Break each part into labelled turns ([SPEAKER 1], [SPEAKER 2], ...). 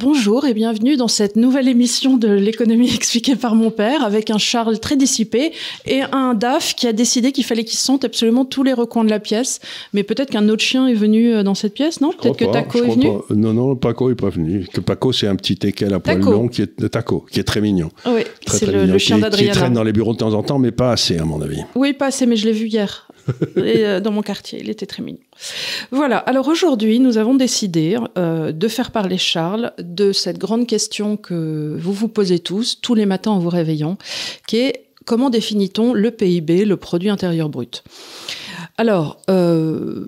[SPEAKER 1] Bonjour et bienvenue dans cette nouvelle émission de l'économie expliquée par mon père avec un Charles très dissipé et un DAF qui a décidé qu'il fallait qu'il sente absolument tous les recoins de la pièce. Mais peut-être qu'un autre chien est venu euh, dans cette pièce, non? Peut-être que Taco est venu?
[SPEAKER 2] Non, non, Paco n'est pas venu. Que Paco, c'est un petit teckel à poil long qui est, Taco, qui est très mignon.
[SPEAKER 1] Oui, c'est le, chien d'Adriana.
[SPEAKER 2] Qui traîne dans les bureaux de temps en temps, mais pas assez à mon avis.
[SPEAKER 1] Oui, pas assez, mais je l'ai vu hier. Euh, dans mon quartier. Il était très mignon. Voilà. Alors aujourd'hui, nous avons décidé euh, de faire parler Charles de cette grande question que vous vous posez tous, tous les matins en vous réveillant, qui est comment définit-on le PIB, le produit intérieur brut? Alors, euh,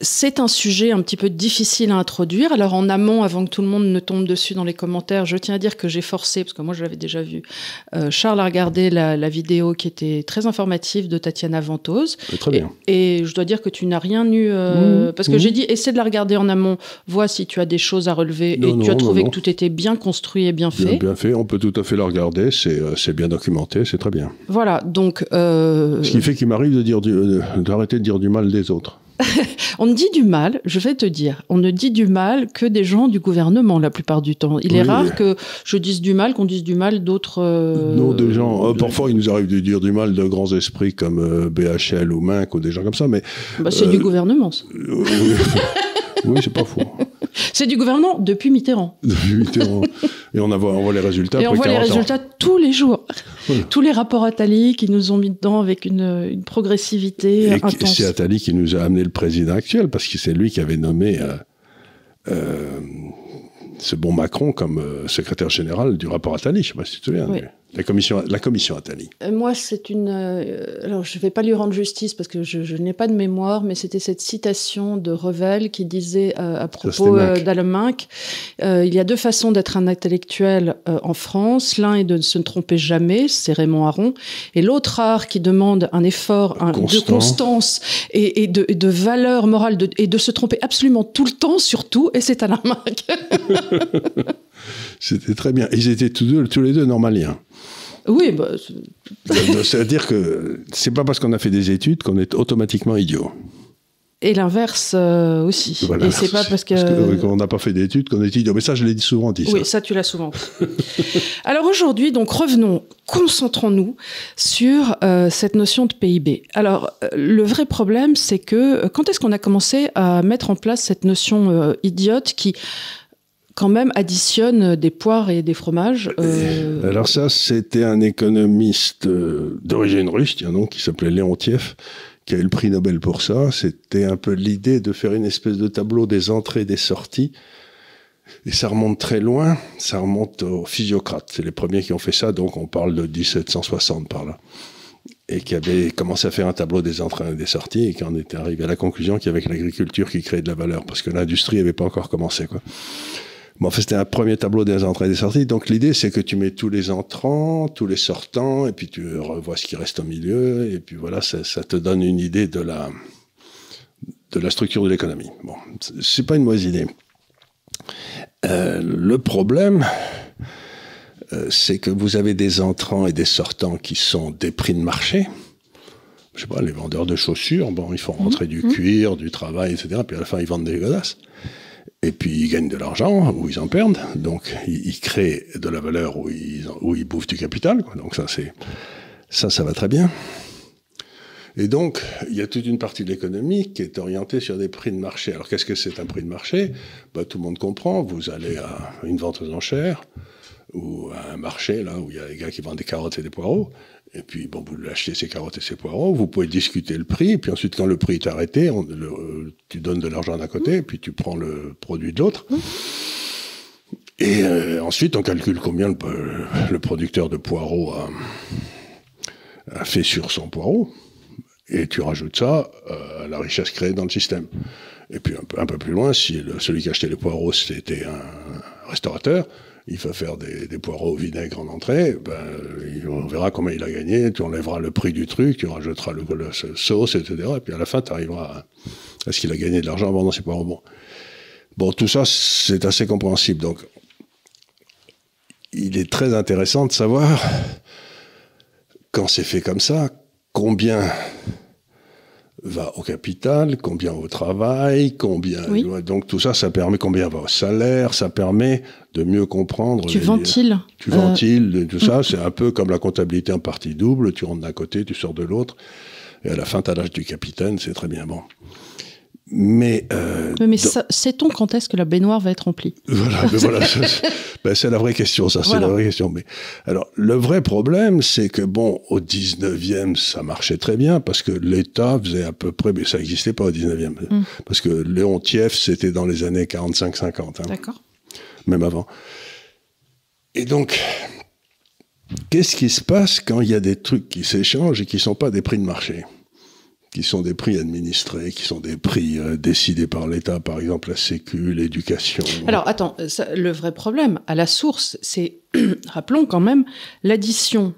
[SPEAKER 1] c'est un sujet un petit peu difficile à introduire. Alors en amont, avant que tout le monde ne tombe dessus dans les commentaires, je tiens à dire que j'ai forcé, parce que moi je l'avais déjà vu, euh, Charles a regardé la, vidéo qui était très informative de Tatiana Ventose.
[SPEAKER 2] Très bien.
[SPEAKER 1] Et, je dois dire que tu n'as rien eu, euh, mmh. parce que mmh. j'ai dit, essaie de la regarder en amont, vois si tu as des choses à relever, et tu as trouvé que tout était bien construit et bien fait.
[SPEAKER 2] Bien, fait, on peut tout à fait la regarder, c'est euh, bien documenté, c'est très bien.
[SPEAKER 1] Voilà, donc...
[SPEAKER 2] Ce qui fait qu'il m'arrive de dire d'arrêter de dire du mal des autres.
[SPEAKER 1] on dit du mal, je vais te dire, on ne dit du mal que des gens du gouvernement la plupart du temps. Il est rare que je dise du mal, qu'on dise du mal d'autres.
[SPEAKER 2] Euh, non, des gens. Euh, parfois, il nous arrive de dire du mal de grands esprits comme euh, BHL ou Minc ou des gens comme ça, mais.
[SPEAKER 1] Bah, c'est du gouvernement. Ça.
[SPEAKER 2] oui, c'est pas faux.
[SPEAKER 1] C'est du gouvernement depuis Mitterrand.
[SPEAKER 2] Depuis Mitterrand. Et on, voit, on voit les résultats.
[SPEAKER 1] Et on voit les résultats tous les jours. Tous les rapports Attali qui nous ont mis dedans avec une, progressivité et intense.
[SPEAKER 2] C'est Attali qui nous a amené le président actuel, parce que c'est lui qui avait nommé euh, euh, ce bon Macron comme euh, secrétaire général du rapport Attali. Je ne sais pas si tu te souviens. La commission, la commission Attali.
[SPEAKER 1] Euh, moi, c'est une. Euh, alors, je ne vais pas lui rendre justice parce que je, n'ai pas de mémoire, mais c'était cette citation de Revel qui disait euh, à propos d'Aleminck il y a deux façons d'être un intellectuel en France. L'un est de ne se tromper jamais, c'est Raymond Aron, et l'autre art qui demande un effort de constance et, de, de, valeur morale et de se tromper absolument tout le temps, surtout, et c'est Aleminck.
[SPEAKER 2] C'était très bien. Ils étaient tous, deux, tous les deux normaliens.
[SPEAKER 1] Oui, bah,
[SPEAKER 2] c'est-à-dire que c'est pas parce qu'on a fait des études qu'on est automatiquement idiot.
[SPEAKER 1] Et l'inverse euh, aussi. Et c'est pas parce que.
[SPEAKER 2] qu'on n'a pas fait d'études qu'on est idiot. Mais ça, je l'ai souvent dit.
[SPEAKER 1] Oui, ça, tu l'as souvent. Alors aujourd'hui, donc revenons, concentrons-nous sur euh, cette notion de PIB. Alors, euh, le vrai problème, c'est que quand est-ce qu'on a commencé à mettre en place cette notion idiote qui quand même additionne des poires et des fromages.
[SPEAKER 2] Euh, Alors ça, c'était un économiste euh, d'origine russe, tiens donc, qui s'appelait Léontiev, qui a eu le prix Nobel pour ça. C'était un peu l'idée de faire une espèce de tableau des entrées et des sorties. Et ça remonte très loin, ça remonte aux physiocrates. C'est les premiers qui ont fait ça, donc on parle de 1760 par là. Et qui avaient commencé à faire un tableau des entrées et des sorties et qui en était arrivé à la conclusion qu'il y avait l'agriculture qui créait de la valeur, parce que l'industrie n'avait pas encore commencé. quoi. Bon, en fait, c'était un premier tableau des entrées et des sorties. Donc, l'idée, c'est que tu mets tous les entrants, tous les sortants, et puis tu revois ce qui reste au milieu, et puis voilà, ça, ça te donne une idée de la, de la structure de l'économie. Bon, c'est pas une mauvaise idée. Euh, le problème, euh, c'est que vous avez des entrants et des sortants qui sont des prix de marché. Je sais pas, les vendeurs de chaussures, bon, ils font rentrer du mmh. cuir, du travail, etc. Puis à la fin, ils vendent des godasses. Et puis ils gagnent de l'argent ou ils en perdent. Donc ils, créent de la valeur ou ils, bouffent du capital. Donc ça, ça va très bien. Et donc, il y a toute une partie de l'économie qui est orientée sur des prix de marché. Alors, qu'est-ce que c'est un prix de marché? Bah, Tout le monde comprend. Vous allez à une vente aux enchères ou à un marché, là, où il y a des gars qui vendent des carottes et des poireaux. Et puis, bon, vous achetez ces carottes et ces poireaux, vous pouvez discuter le prix, et puis ensuite, quand le prix est arrêté, on, tu donnes de l'argent d'un côté, puis tu prends le produit de l'autre. Et euh, ensuite, on calcule combien le, producteur de poireaux a, fait sur son poireau, et tu rajoutes ça euh, à la richesse créée dans le système. Et puis un peu plus loin, si celui qui achetait les poireaux, c'était un restaurateur, il va faire des, poireaux au vinaigre en entrée, ben, on verra comment il a gagné, tu enlèveras le prix du truc, tu rajouteras le, sauce, etc. Et puis à la fin, tu arriveras à, ce qu'il a gagné de l'argent en vendant ses poireaux bons. Bon, tout ça, c'est assez compréhensible. Donc, il est très intéressant de savoir, quand c'est fait comme ça, combien va au capital, combien au travail, combien.
[SPEAKER 1] Oui.
[SPEAKER 2] Donc tout ça, ça permet combien va au salaire, ça permet de mieux comprendre.
[SPEAKER 1] Tu
[SPEAKER 2] les-
[SPEAKER 1] ventiles.
[SPEAKER 2] Tu
[SPEAKER 1] Euh,
[SPEAKER 2] ventiles, tout ça. C'est un peu comme la comptabilité en partie double. Tu rentres d'un côté, tu sors de l'autre. Et à la fin, tu as l'âge du capitaine, c'est très bien bon. Mais, euh,
[SPEAKER 1] Mais
[SPEAKER 2] dans-
[SPEAKER 1] ça- sait-on quand est-ce que la baignoire va être remplie?
[SPEAKER 2] Voilà, ben, c'est la vraie question, ça, c'est
[SPEAKER 1] Voilà.
[SPEAKER 2] la vraie question. Mais alors, le vrai problème, c'est que bon, au 19e, ça marchait très bien parce que l'État faisait à peu près, mais ça n'existait pas au 19e,
[SPEAKER 1] Mm.
[SPEAKER 2] parce que Léon Tief, c'était dans les années 45-50, hein,
[SPEAKER 1] D'accord.
[SPEAKER 2] même avant. Et donc, qu'est-ce qui se passe quand il y a des trucs qui s'échangent et qui sont pas des prix de marché? Qui sont des prix administrés, qui sont des prix euh, décidés par l'État, par exemple la Sécu, l'éducation.
[SPEAKER 1] Alors attends, euh, ça, le vrai problème à la source, c'est, rappelons quand même, l'addition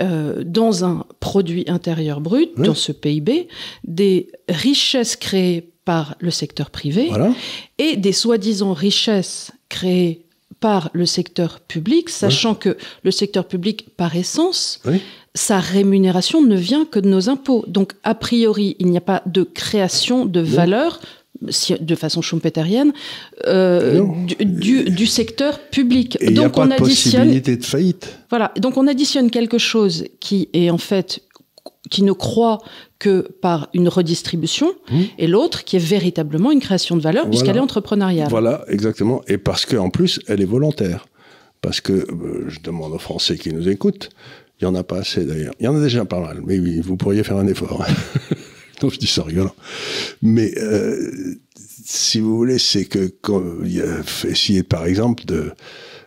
[SPEAKER 1] euh, dans un produit intérieur brut,
[SPEAKER 2] Oui.
[SPEAKER 1] dans ce PIB, des richesses créées par le secteur privé
[SPEAKER 2] Voilà.
[SPEAKER 1] et des soi-disant richesses créées par le secteur public, sachant que le secteur public, par essence,
[SPEAKER 2] Oui.
[SPEAKER 1] Sa rémunération ne vient que de nos impôts. Donc, a priori, il n'y a pas de création de valeur, si- de façon schumpeterienne, euh, du, du- du secteur public.
[SPEAKER 2] Et a
[SPEAKER 1] donc,
[SPEAKER 2] pas
[SPEAKER 1] on additionne,
[SPEAKER 2] possibilité de faillite.
[SPEAKER 1] voilà. Donc, on additionne quelque chose qui est en fait qui ne croit que par une redistribution,
[SPEAKER 2] Mmh.
[SPEAKER 1] et l'autre qui est véritablement une création de valeur, puisqu'elle est entrepreneuriale.
[SPEAKER 2] Voilà, exactement. Et parce qu'en plus, elle est volontaire. Parce que, euh, je demande aux Français qui nous écoutent, il n'y en a pas assez d'ailleurs. Il y en a déjà pas mal, mais oui, vous pourriez faire un effort. Donc je dis ça rigolant. Mais euh, si vous voulez, c'est que quand essayer par exemple de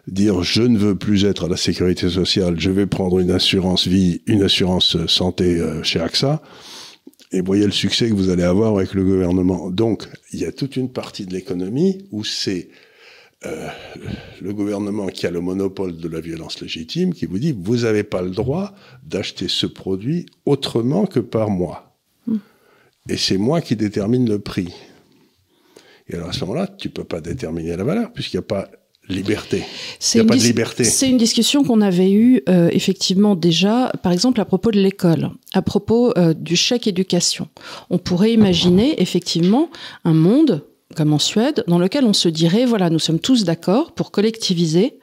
[SPEAKER 2] dire je ne veux plus être à la sécurité sociale, je vais prendre une assurance vie, une assurance santé euh, chez AXA, et voyez le succès que vous allez avoir avec le gouvernement. Donc, il y a toute une partie de l'économie où c'est euh, le gouvernement qui a le monopole de la violence légitime qui vous dit vous n'avez pas le droit d'acheter ce produit autrement que par moi. Et c'est moi qui détermine le prix. Et alors à ce moment-là, tu peux pas déterminer la valeur puisqu'il n'y a pas liberté.
[SPEAKER 1] C'est
[SPEAKER 2] Il n'y a
[SPEAKER 1] une
[SPEAKER 2] pas de liberté.
[SPEAKER 1] C'est une discussion qu'on avait eue euh, effectivement déjà, par exemple à propos de l'école, à propos euh, du chèque éducation. On pourrait imaginer effectivement un monde comme en Suède, dans lequel on se dirait, voilà, nous sommes tous d'accord pour collectiviser,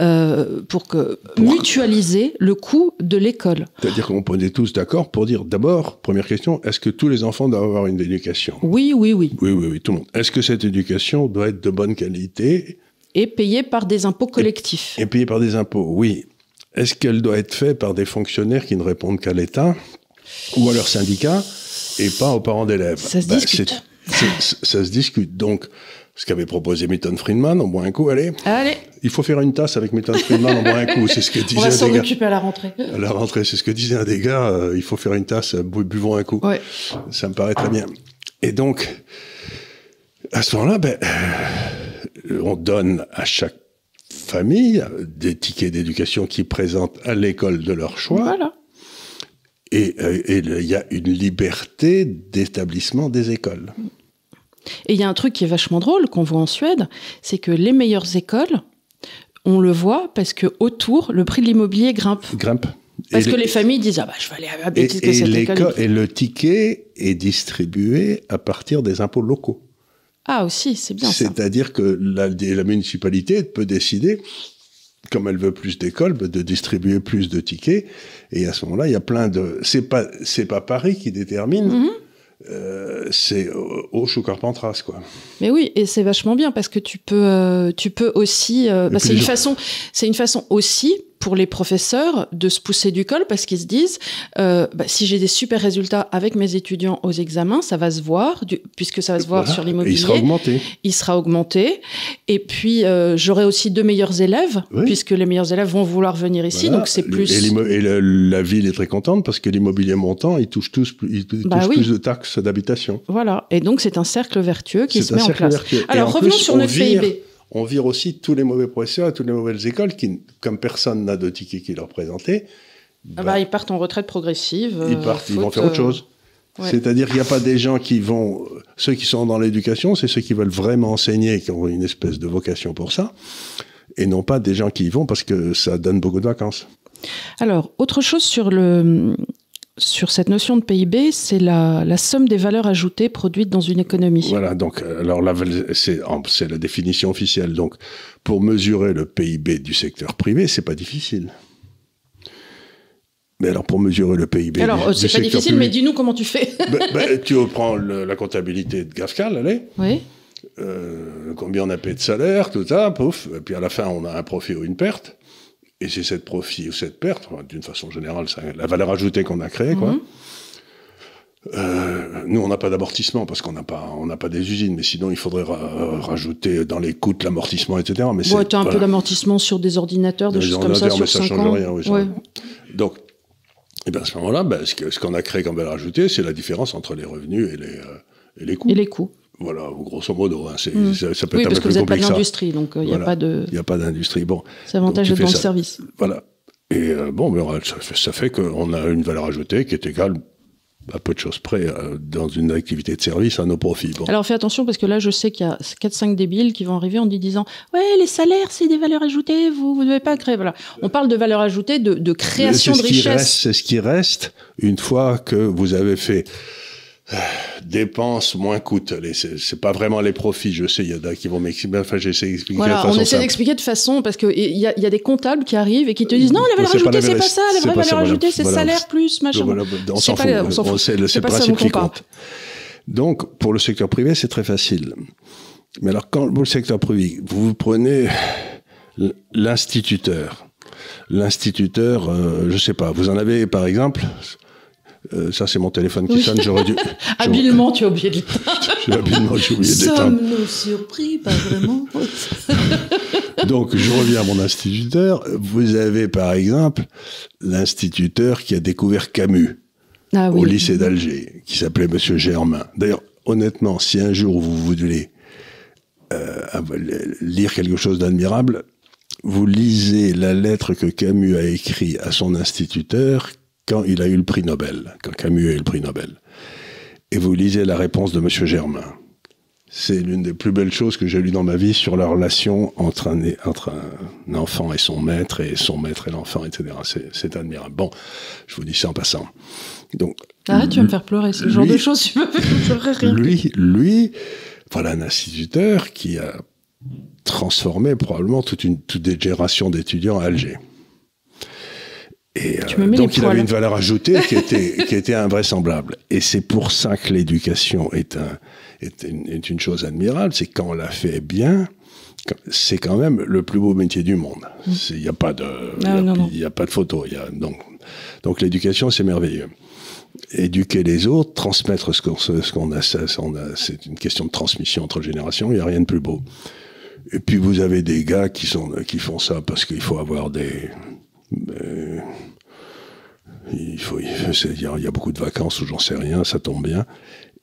[SPEAKER 1] euh, pour que mutualiser le coût de l'école.
[SPEAKER 2] C'est-à-dire qu'on est tous d'accord pour dire d'abord, première question, est-ce que tous les enfants doivent avoir une éducation?
[SPEAKER 1] Oui, oui, oui.
[SPEAKER 2] Oui, oui, oui, tout le monde. Est-ce que cette éducation doit être de bonne qualité?
[SPEAKER 1] Et payé par des impôts collectifs.
[SPEAKER 2] et payée par des impôts Oui. Est-ce qu'elle doit être faite par des fonctionnaires qui ne répondent qu'à l'État? Ou à leur syndicat et pas aux parents d'élèves?
[SPEAKER 1] Ça se
[SPEAKER 2] Ben,
[SPEAKER 1] discute.
[SPEAKER 2] Ça se discute. Donc, ce qu'avait proposé Milton Friedman, on boit un coup, allez,
[SPEAKER 1] Allez,
[SPEAKER 2] il faut faire une tasse avec Milton Friedman, on boit un coup, c'est ce que
[SPEAKER 1] on va
[SPEAKER 2] disait
[SPEAKER 1] s'en
[SPEAKER 2] un des gars.
[SPEAKER 1] occuper à la rentrée.
[SPEAKER 2] À la rentrée, c'est ce que disait un des gars, euh, il faut faire une tasse, bu- buvons un coup.
[SPEAKER 1] Ouais.
[SPEAKER 2] Ça me paraît très bien. Et donc, à ce moment-là, ben, euh, on donne à chaque famille des tickets d'éducation qui présentent à l'école de leur choix.
[SPEAKER 1] Voilà.
[SPEAKER 2] Et euh, il y a une liberté d'établissement des écoles.
[SPEAKER 1] Et il y a un truc qui est vachement drôle qu'on voit en Suède, c'est que les meilleures écoles, on le voit parce que autour, le prix de l'immobilier grimpe.
[SPEAKER 2] Grimpe.
[SPEAKER 1] Parce
[SPEAKER 2] Et
[SPEAKER 1] que
[SPEAKER 2] les-
[SPEAKER 1] les familles disent ah bah je vais aller à la
[SPEAKER 2] et,
[SPEAKER 1] que
[SPEAKER 2] et
[SPEAKER 1] école.
[SPEAKER 2] et le ticket est distribué à partir des impôts locaux.
[SPEAKER 1] Ah aussi, c'est bien.
[SPEAKER 2] C'est-à-dire que la, la municipalité peut décider, comme elle veut plus d'écoles, bah, de distribuer plus de tickets. Et à ce moment-là, il y a plein de. C'est pas c'est pas Paris qui détermine.
[SPEAKER 1] Mhm.
[SPEAKER 2] Euh, c'est Auch ou Carpentras, quoi.
[SPEAKER 1] Mais oui, et c'est vachement bien parce que tu peux, euh, tu peux aussi. euh, bah, c'est une façon, c'est une façon aussi pour les professeurs de se pousser du col parce qu'ils se disent euh, bah, si j'ai des super résultats avec mes étudiants aux examens, ça va se voir du- puisque ça va se voir
[SPEAKER 2] Voilà.
[SPEAKER 1] sur l'immobilier.
[SPEAKER 2] il sera augmenté.
[SPEAKER 1] il sera augmenté. Et puis, euh, j'aurai aussi deux meilleurs élèves,
[SPEAKER 2] Oui.
[SPEAKER 1] puisque les meilleurs élèves vont vouloir venir ici.
[SPEAKER 2] Voilà.
[SPEAKER 1] Donc, c'est plus.
[SPEAKER 2] Et, la ville est très contente parce que l'immobilier montant, ils touchent tous, plus- ils touchent
[SPEAKER 1] Bah oui.
[SPEAKER 2] plus de taxes d'habitation.
[SPEAKER 1] Voilà. Et donc, c'est un cercle vertueux qui se met en place.
[SPEAKER 2] vertueux.
[SPEAKER 1] Alors,
[SPEAKER 2] en
[SPEAKER 1] revenons
[SPEAKER 2] plus,
[SPEAKER 1] sur notre
[SPEAKER 2] vire-
[SPEAKER 1] PIB.
[SPEAKER 2] On vire aussi tous les mauvais professeurs et toutes les mauvaises écoles qui, comme personne n'a de ticket qui leur présentait,
[SPEAKER 1] Ah
[SPEAKER 2] bah,
[SPEAKER 1] bah, ils partent en retraite progressive.
[SPEAKER 2] ils
[SPEAKER 1] euh,
[SPEAKER 2] partent, ils vont
[SPEAKER 1] faute,
[SPEAKER 2] faire autre
[SPEAKER 1] euh,
[SPEAKER 2] chose.
[SPEAKER 1] ouais.
[SPEAKER 2] C'est-à-dire qu'il n'y a pas des gens qui vont. Ceux qui sont dans l'éducation, c'est ceux qui veulent vraiment enseigner, qui ont une espèce de vocation pour ça, et non pas des gens qui y vont parce que ça donne beaucoup de vacances.
[SPEAKER 1] Alors, autre chose sur le, sur cette notion de PIB, c'est la, la, somme des valeurs ajoutées produites dans une économie.
[SPEAKER 2] Voilà, donc alors c'est la définition officielle. Donc pour mesurer le PIB du secteur privé, c'est pas difficile. Mais alors pour mesurer le PIB
[SPEAKER 1] alors c'est pas difficile, mais dis-nous comment tu fais.
[SPEAKER 2] Ben, ben, tu reprends la comptabilité de Gafcal, allez.
[SPEAKER 1] Oui.
[SPEAKER 2] Euh, combien on a payé de salaire, tout ça, pouf. Et puis à la fin, on a un profit ou une perte. Et c'est cette profit ou cette perte, d'une façon générale, la valeur ajoutée qu'on a créée, quoi. Mhm. Euh, nous, on n'a pas d'amortissement parce qu'on n'a pas, on n'a pas des usines, mais sinon, il faudrait rajouter dans les coûts l'amortissement, etc.
[SPEAKER 1] Mais ouais, tu as un peu d'amortissement sur des ordinateurs, des, choses comme ça, sur mais ça change rien. Oui,
[SPEAKER 2] ouais. Donc, et bien à ce moment-là, ben, ce qu'on a créé comme valeur ajoutée, c'est la différence entre les revenus et les, euh, et les coûts.
[SPEAKER 1] Et les coûts.
[SPEAKER 2] Voilà, grosso modo. Hein, mm.
[SPEAKER 1] ça, peut oui, être parce que vous n'êtes pas de l'industrie, donc il euh, n'y a pas de.
[SPEAKER 2] Il n'y a pas d'industrie. Bon.
[SPEAKER 1] C'est avantage dans le service.
[SPEAKER 2] Voilà. Et euh, bon, mais ça, ça fait qu'on a une valeur ajoutée qui est égale à peu de choses près euh, dans une activité de service à nos profits. Bon.
[SPEAKER 1] Alors fais attention parce que là je sais qu'il y a 4-5 débiles qui vont arriver en disant ouais les salaires c'est des valeurs ajoutées vous ne devez pas créer voilà on parle de valeur ajoutée de, de création de richesse
[SPEAKER 2] c'est ce qui reste une fois que vous avez fait dépenses moins coûtent. C'est pas vraiment les profits. Je sais, il y en a qui vont m'expliquer. Enfin, j'essaie d'expliquer
[SPEAKER 1] voilà,
[SPEAKER 2] de
[SPEAKER 1] On essaie d'expliquer de façon parce que il y, a, y a des comptables qui arrivent et qui te disent non, la valeur ajoutée c'est pas ça. La vraie valeur ajoutée c'est salaire plus machin.
[SPEAKER 2] Voilà, on s'en fout. C'est le principe qui compte. Donc, pour le secteur privé, c'est très facile. Mais alors, quand pour le secteur privé, vous prenez l'instituteur. L'instituteur, euh, je sais pas, vous en avez par exemple, euh, ça, c'est mon téléphone qui sonne. J'aurais dû.
[SPEAKER 1] habilement, tu as oublié de l'éteindre.
[SPEAKER 2] habilement, j'ai oublié d'éteindre.
[SPEAKER 1] Sommes-nous surpris? Pas vraiment.
[SPEAKER 2] Donc, je reviens à mon instituteur. Vous avez, par exemple, l'instituteur qui a découvert Camus ah au lycée d'Alger, qui s'appelait Monsieur Germain. D'ailleurs, honnêtement, si un jour vous voulez euh, lire quelque chose d'admirable, vous lisez la lettre que Camus a écrite à son instituteur quand il a eu le prix Nobel, quand Camus a eu le prix Nobel. Et vous lisez la réponse de M. Germain. C'est l'une des plus belles choses que j'ai lues dans ma vie sur la relation entre un, entre un enfant et son maître, et son maître et l'enfant, etc. C'est admirable. Bon, je vous dis ça en passant. Donc,
[SPEAKER 1] ah, tu vas me faire pleurer, le genre de choses, tu me fais pleurer.
[SPEAKER 2] Lui, lui, voilà un instituteur qui a transformé probablement toute une toute des générations d'étudiants à Alger. Et euh, donc il avait une valeur ajoutée qui était, qui était invraisemblable. Et c'est pour ça que l'éducation est, un, est, une, est une chose admirable, c'est quand on la fait bien, c'est quand même le plus beau métier du monde. Il n'y a pas de, ah, il y a, pas de photo. Y a, donc, donc l'éducation, c'est merveilleux. Éduquer les autres, transmettre ce qu'on ce qu'on a, a c'est une question de transmission entre générations. Il n'y a rien de plus beau. Et puis vous avez des gars qui sont qui font ça parce qu'il faut avoir des euh, il faut, il, y a beaucoup de vacances où j'en sais rien, ça tombe bien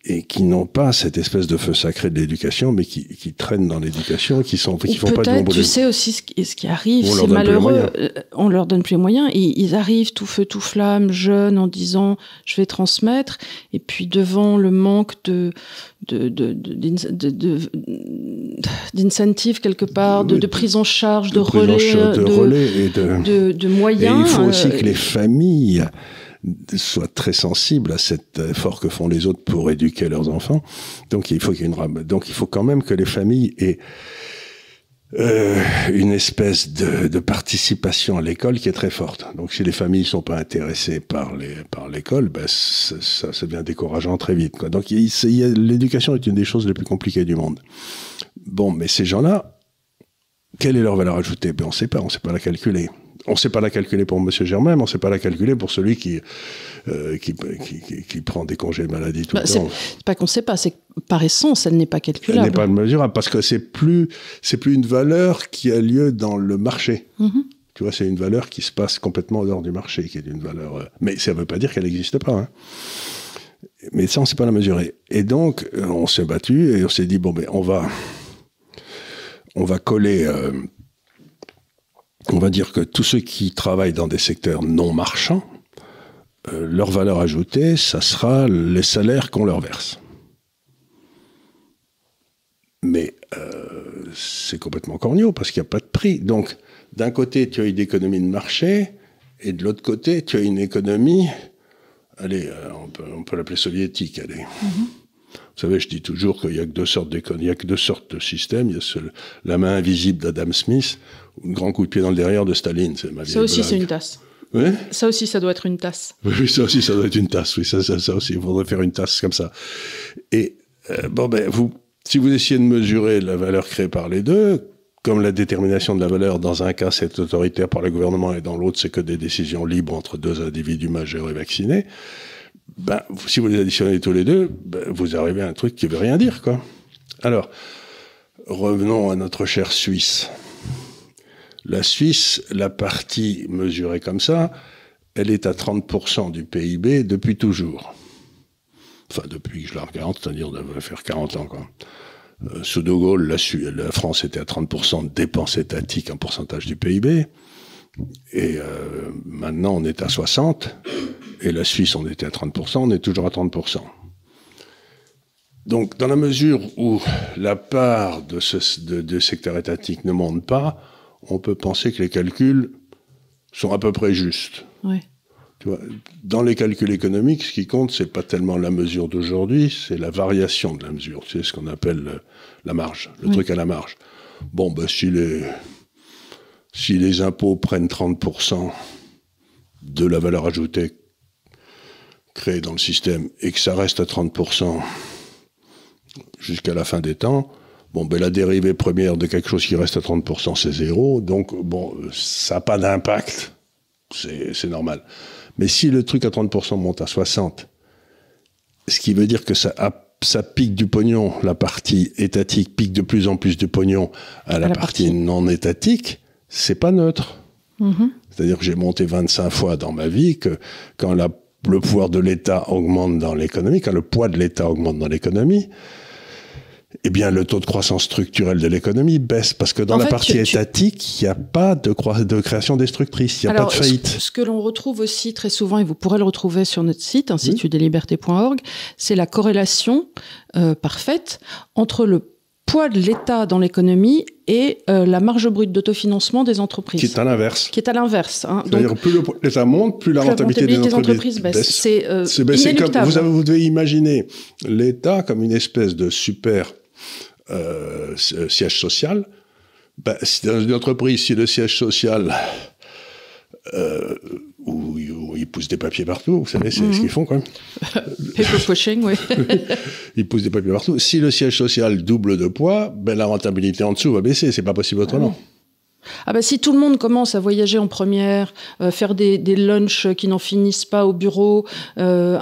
[SPEAKER 2] et qui n'ont pas cette espèce de feu sacré de l'éducation, mais qui, qui traînent dans l'éducation, qui sont, qui font pas
[SPEAKER 1] de Tu sais aussi ce qui, ce qui arrive, c'est malheureux. Euh, on leur donne plus les moyens. Ils arrivent tout feu tout flamme, jeunes, en disant je vais transmettre. Et puis devant le manque de d'incentive quelque part, de, de, prise en charge, de, relais,
[SPEAKER 2] de, relais et de,
[SPEAKER 1] de, moyens.
[SPEAKER 2] Et il faut aussi euh, que les familles soient très sensibles à cet effort que font les autres pour éduquer leurs enfants. Donc il faut qu'il y ait une donc il faut quand même que les familles aient euh, une espèce de, participation à l'école qui est très forte. Donc si les familles sont pas intéressées par les par l'école, ben ça, devient décourageant très vite. Donc l'éducation est une des choses les plus compliquées du monde. Bon, mais ces gens-là, quelle est leur valeur ajoutée? Ben on sait pas, on sait pas la calculer on ne sait pas la calculer pour M. Germain, mais on ne sait pas la calculer pour celui qui, euh, qui, qui, prend des congés de maladie tout le bah, temps.
[SPEAKER 1] C'est pas qu'on ne sait pas, c'est que par essence, elle n'est pas calculable.
[SPEAKER 2] Elle n'est pas mesurable, parce que c'est plus, c'est plus une valeur qui a lieu dans le marché. Mm-hmm. Tu vois, c'est une valeur qui se passe complètement en dehors du marché, qui est une valeur. Euh, mais ça ne veut pas dire qu'elle n'existe pas. Hein. Mais ça, on ne sait pas la mesurer. Et donc, euh, on s'est battu et on s'est dit bon, ben, on va, on va coller on va dire que tous ceux qui travaillent dans des secteurs non marchands, euh, leur valeur ajoutée, ça sera les salaires qu'on leur verse. Mais euh, c'est complètement corneau parce qu'il n'y a pas de prix. Donc, d'un côté, tu as une économie de marché, et de l'autre côté, tu as une économie allez, euh, on peut, on peut l'appeler soviétique, allez. Vous savez, je dis toujours qu'il y a que deux sortes il y a que deux sortes de systèmes. Il y a la main invisible d'Adam Smith ou le grand coup de pied dans le derrière de Staline.
[SPEAKER 1] C'est ma Ça aussi, c'est une tasse.
[SPEAKER 2] Oui?
[SPEAKER 1] Ça aussi, ça doit être une tasse.
[SPEAKER 2] Oui, ça aussi, ça doit être une tasse. Oui, ça, ça, ça aussi, il faudrait faire une tasse comme ça. Et euh, bon, ben, vous, si vous essayez de mesurer la valeur créée par les deux, comme la détermination de la valeur, dans un cas, c'est autoritaire par le gouvernement et dans l'autre, c'est que des décisions libres entre deux individus majeurs et vaccinés, ben, si vous les additionnez tous les deux, ben, vous arrivez à un truc qui veut rien dire, quoi. Alors, revenons à notre cher Suisse. La Suisse, la partie mesurée comme ça, elle est à 30% du PIB depuis toujours. Enfin, depuis que je la regarde, c'est-à-dire, ça va faire 40 ans. Euh, sous De Gaulle, la, la, France était à 30% de dépenses étatiques en pourcentage du PIB. Et euh, maintenant, on est à 60. Et la Suisse, on était à 30%, on est toujours à 30%. Donc, dans la mesure où la part de ce de, secteur étatique ne monte pas, on peut penser que les calculs sont à peu près justes.
[SPEAKER 1] Oui.
[SPEAKER 2] Tu vois, dans les calculs économiques, ce qui compte, c'est pas tellement la mesure d'aujourd'hui, c'est la variation de la mesure. C'est ce qu'on appelle la marge, le truc à la marge. Bon, ben, si les, si les impôts prennent 30% de la valeur ajoutée créée dans le système et que ça reste à 30% jusqu'à la fin des temps, bon, ben, la dérivée première de quelque chose qui reste à 30%, c'est zéro. Donc, bon, ça n'a pas d'impact. C'est normal. Mais si le truc à 30% monte à 60, ce qui veut dire que ça, ça pique du pognon, la partie étatique pique de plus en plus de pognon à la, partie, non étatique, c'est pas neutre. Mm-hmm. C'est-à-dire que j'ai monté 25 fois dans ma vie que quand le pouvoir de l'État augmente dans l'économie, quand le poids de l'État augmente dans l'économie, eh bien, le taux de croissance structurelle de l'économie baisse parce que dans la partie étatique, il n'y a pas de, de création destructrice, il n'y a pas de faillite.
[SPEAKER 1] Ce, que l'on retrouve aussi très souvent, et vous pourrez le retrouver sur notre site, institutdeslibertés.org, c'est la corrélation euh, parfaite entre le poids de l'État dans l'économie et euh, la marge brute d'autofinancement des entreprises.
[SPEAKER 2] Qui est à l'inverse.
[SPEAKER 1] Qui est à l'inverse.
[SPEAKER 2] Hein. C'est-à-dire plus l'État monte, plus la rentabilité, des, entreprises, baisse.
[SPEAKER 1] C'est euh,
[SPEAKER 2] comme vous, vous devez imaginer l'État comme une espèce de super euh, siège social, ben, dans une entreprise, si le siège social, euh, où, ils poussent des papiers partout, vous savez, c'est ce mhm. qu'ils font quand même.
[SPEAKER 1] Paper pushing, oui.
[SPEAKER 2] ils poussent des papiers partout. Si le siège social double de poids, ben, la rentabilité en dessous va baisser. C'est pas possible autrement.
[SPEAKER 1] Ah bah si tout le monde commence à voyager en première, euh, faire des, des lunchs qui n'en finissent pas au bureau, euh,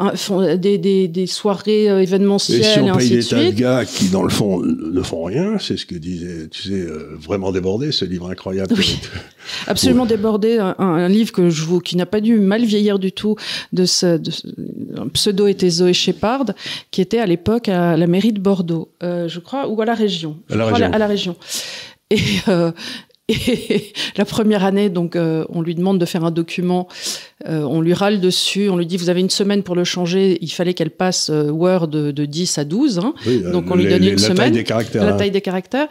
[SPEAKER 1] des, des, des, soirées euh, événementielles et, si on paye
[SPEAKER 2] des tas de gars qui dans le fond ne font rien, c'est ce que disait, tu sais, euh, vraiment débordé, ce livre incroyable.
[SPEAKER 1] Oui. Absolument débordé, un, un, livre que je vous, qui n'a pas dû mal vieillir du tout, de ce, de, un pseudo était Zoé Shepard, qui était à l'époque à la mairie de Bordeaux, je crois, ou à la région.
[SPEAKER 2] À la région.
[SPEAKER 1] À la, région. Et, euh, la première année, donc, euh, on lui demande de faire un document, euh, on lui râle dessus, on lui dit vous avez une semaine pour le changer, il fallait qu'elle passe euh, Word de, 10 à 12, hein. donc on lui donne une semaine, taille
[SPEAKER 2] des caractères,
[SPEAKER 1] la hein. taille des caractères.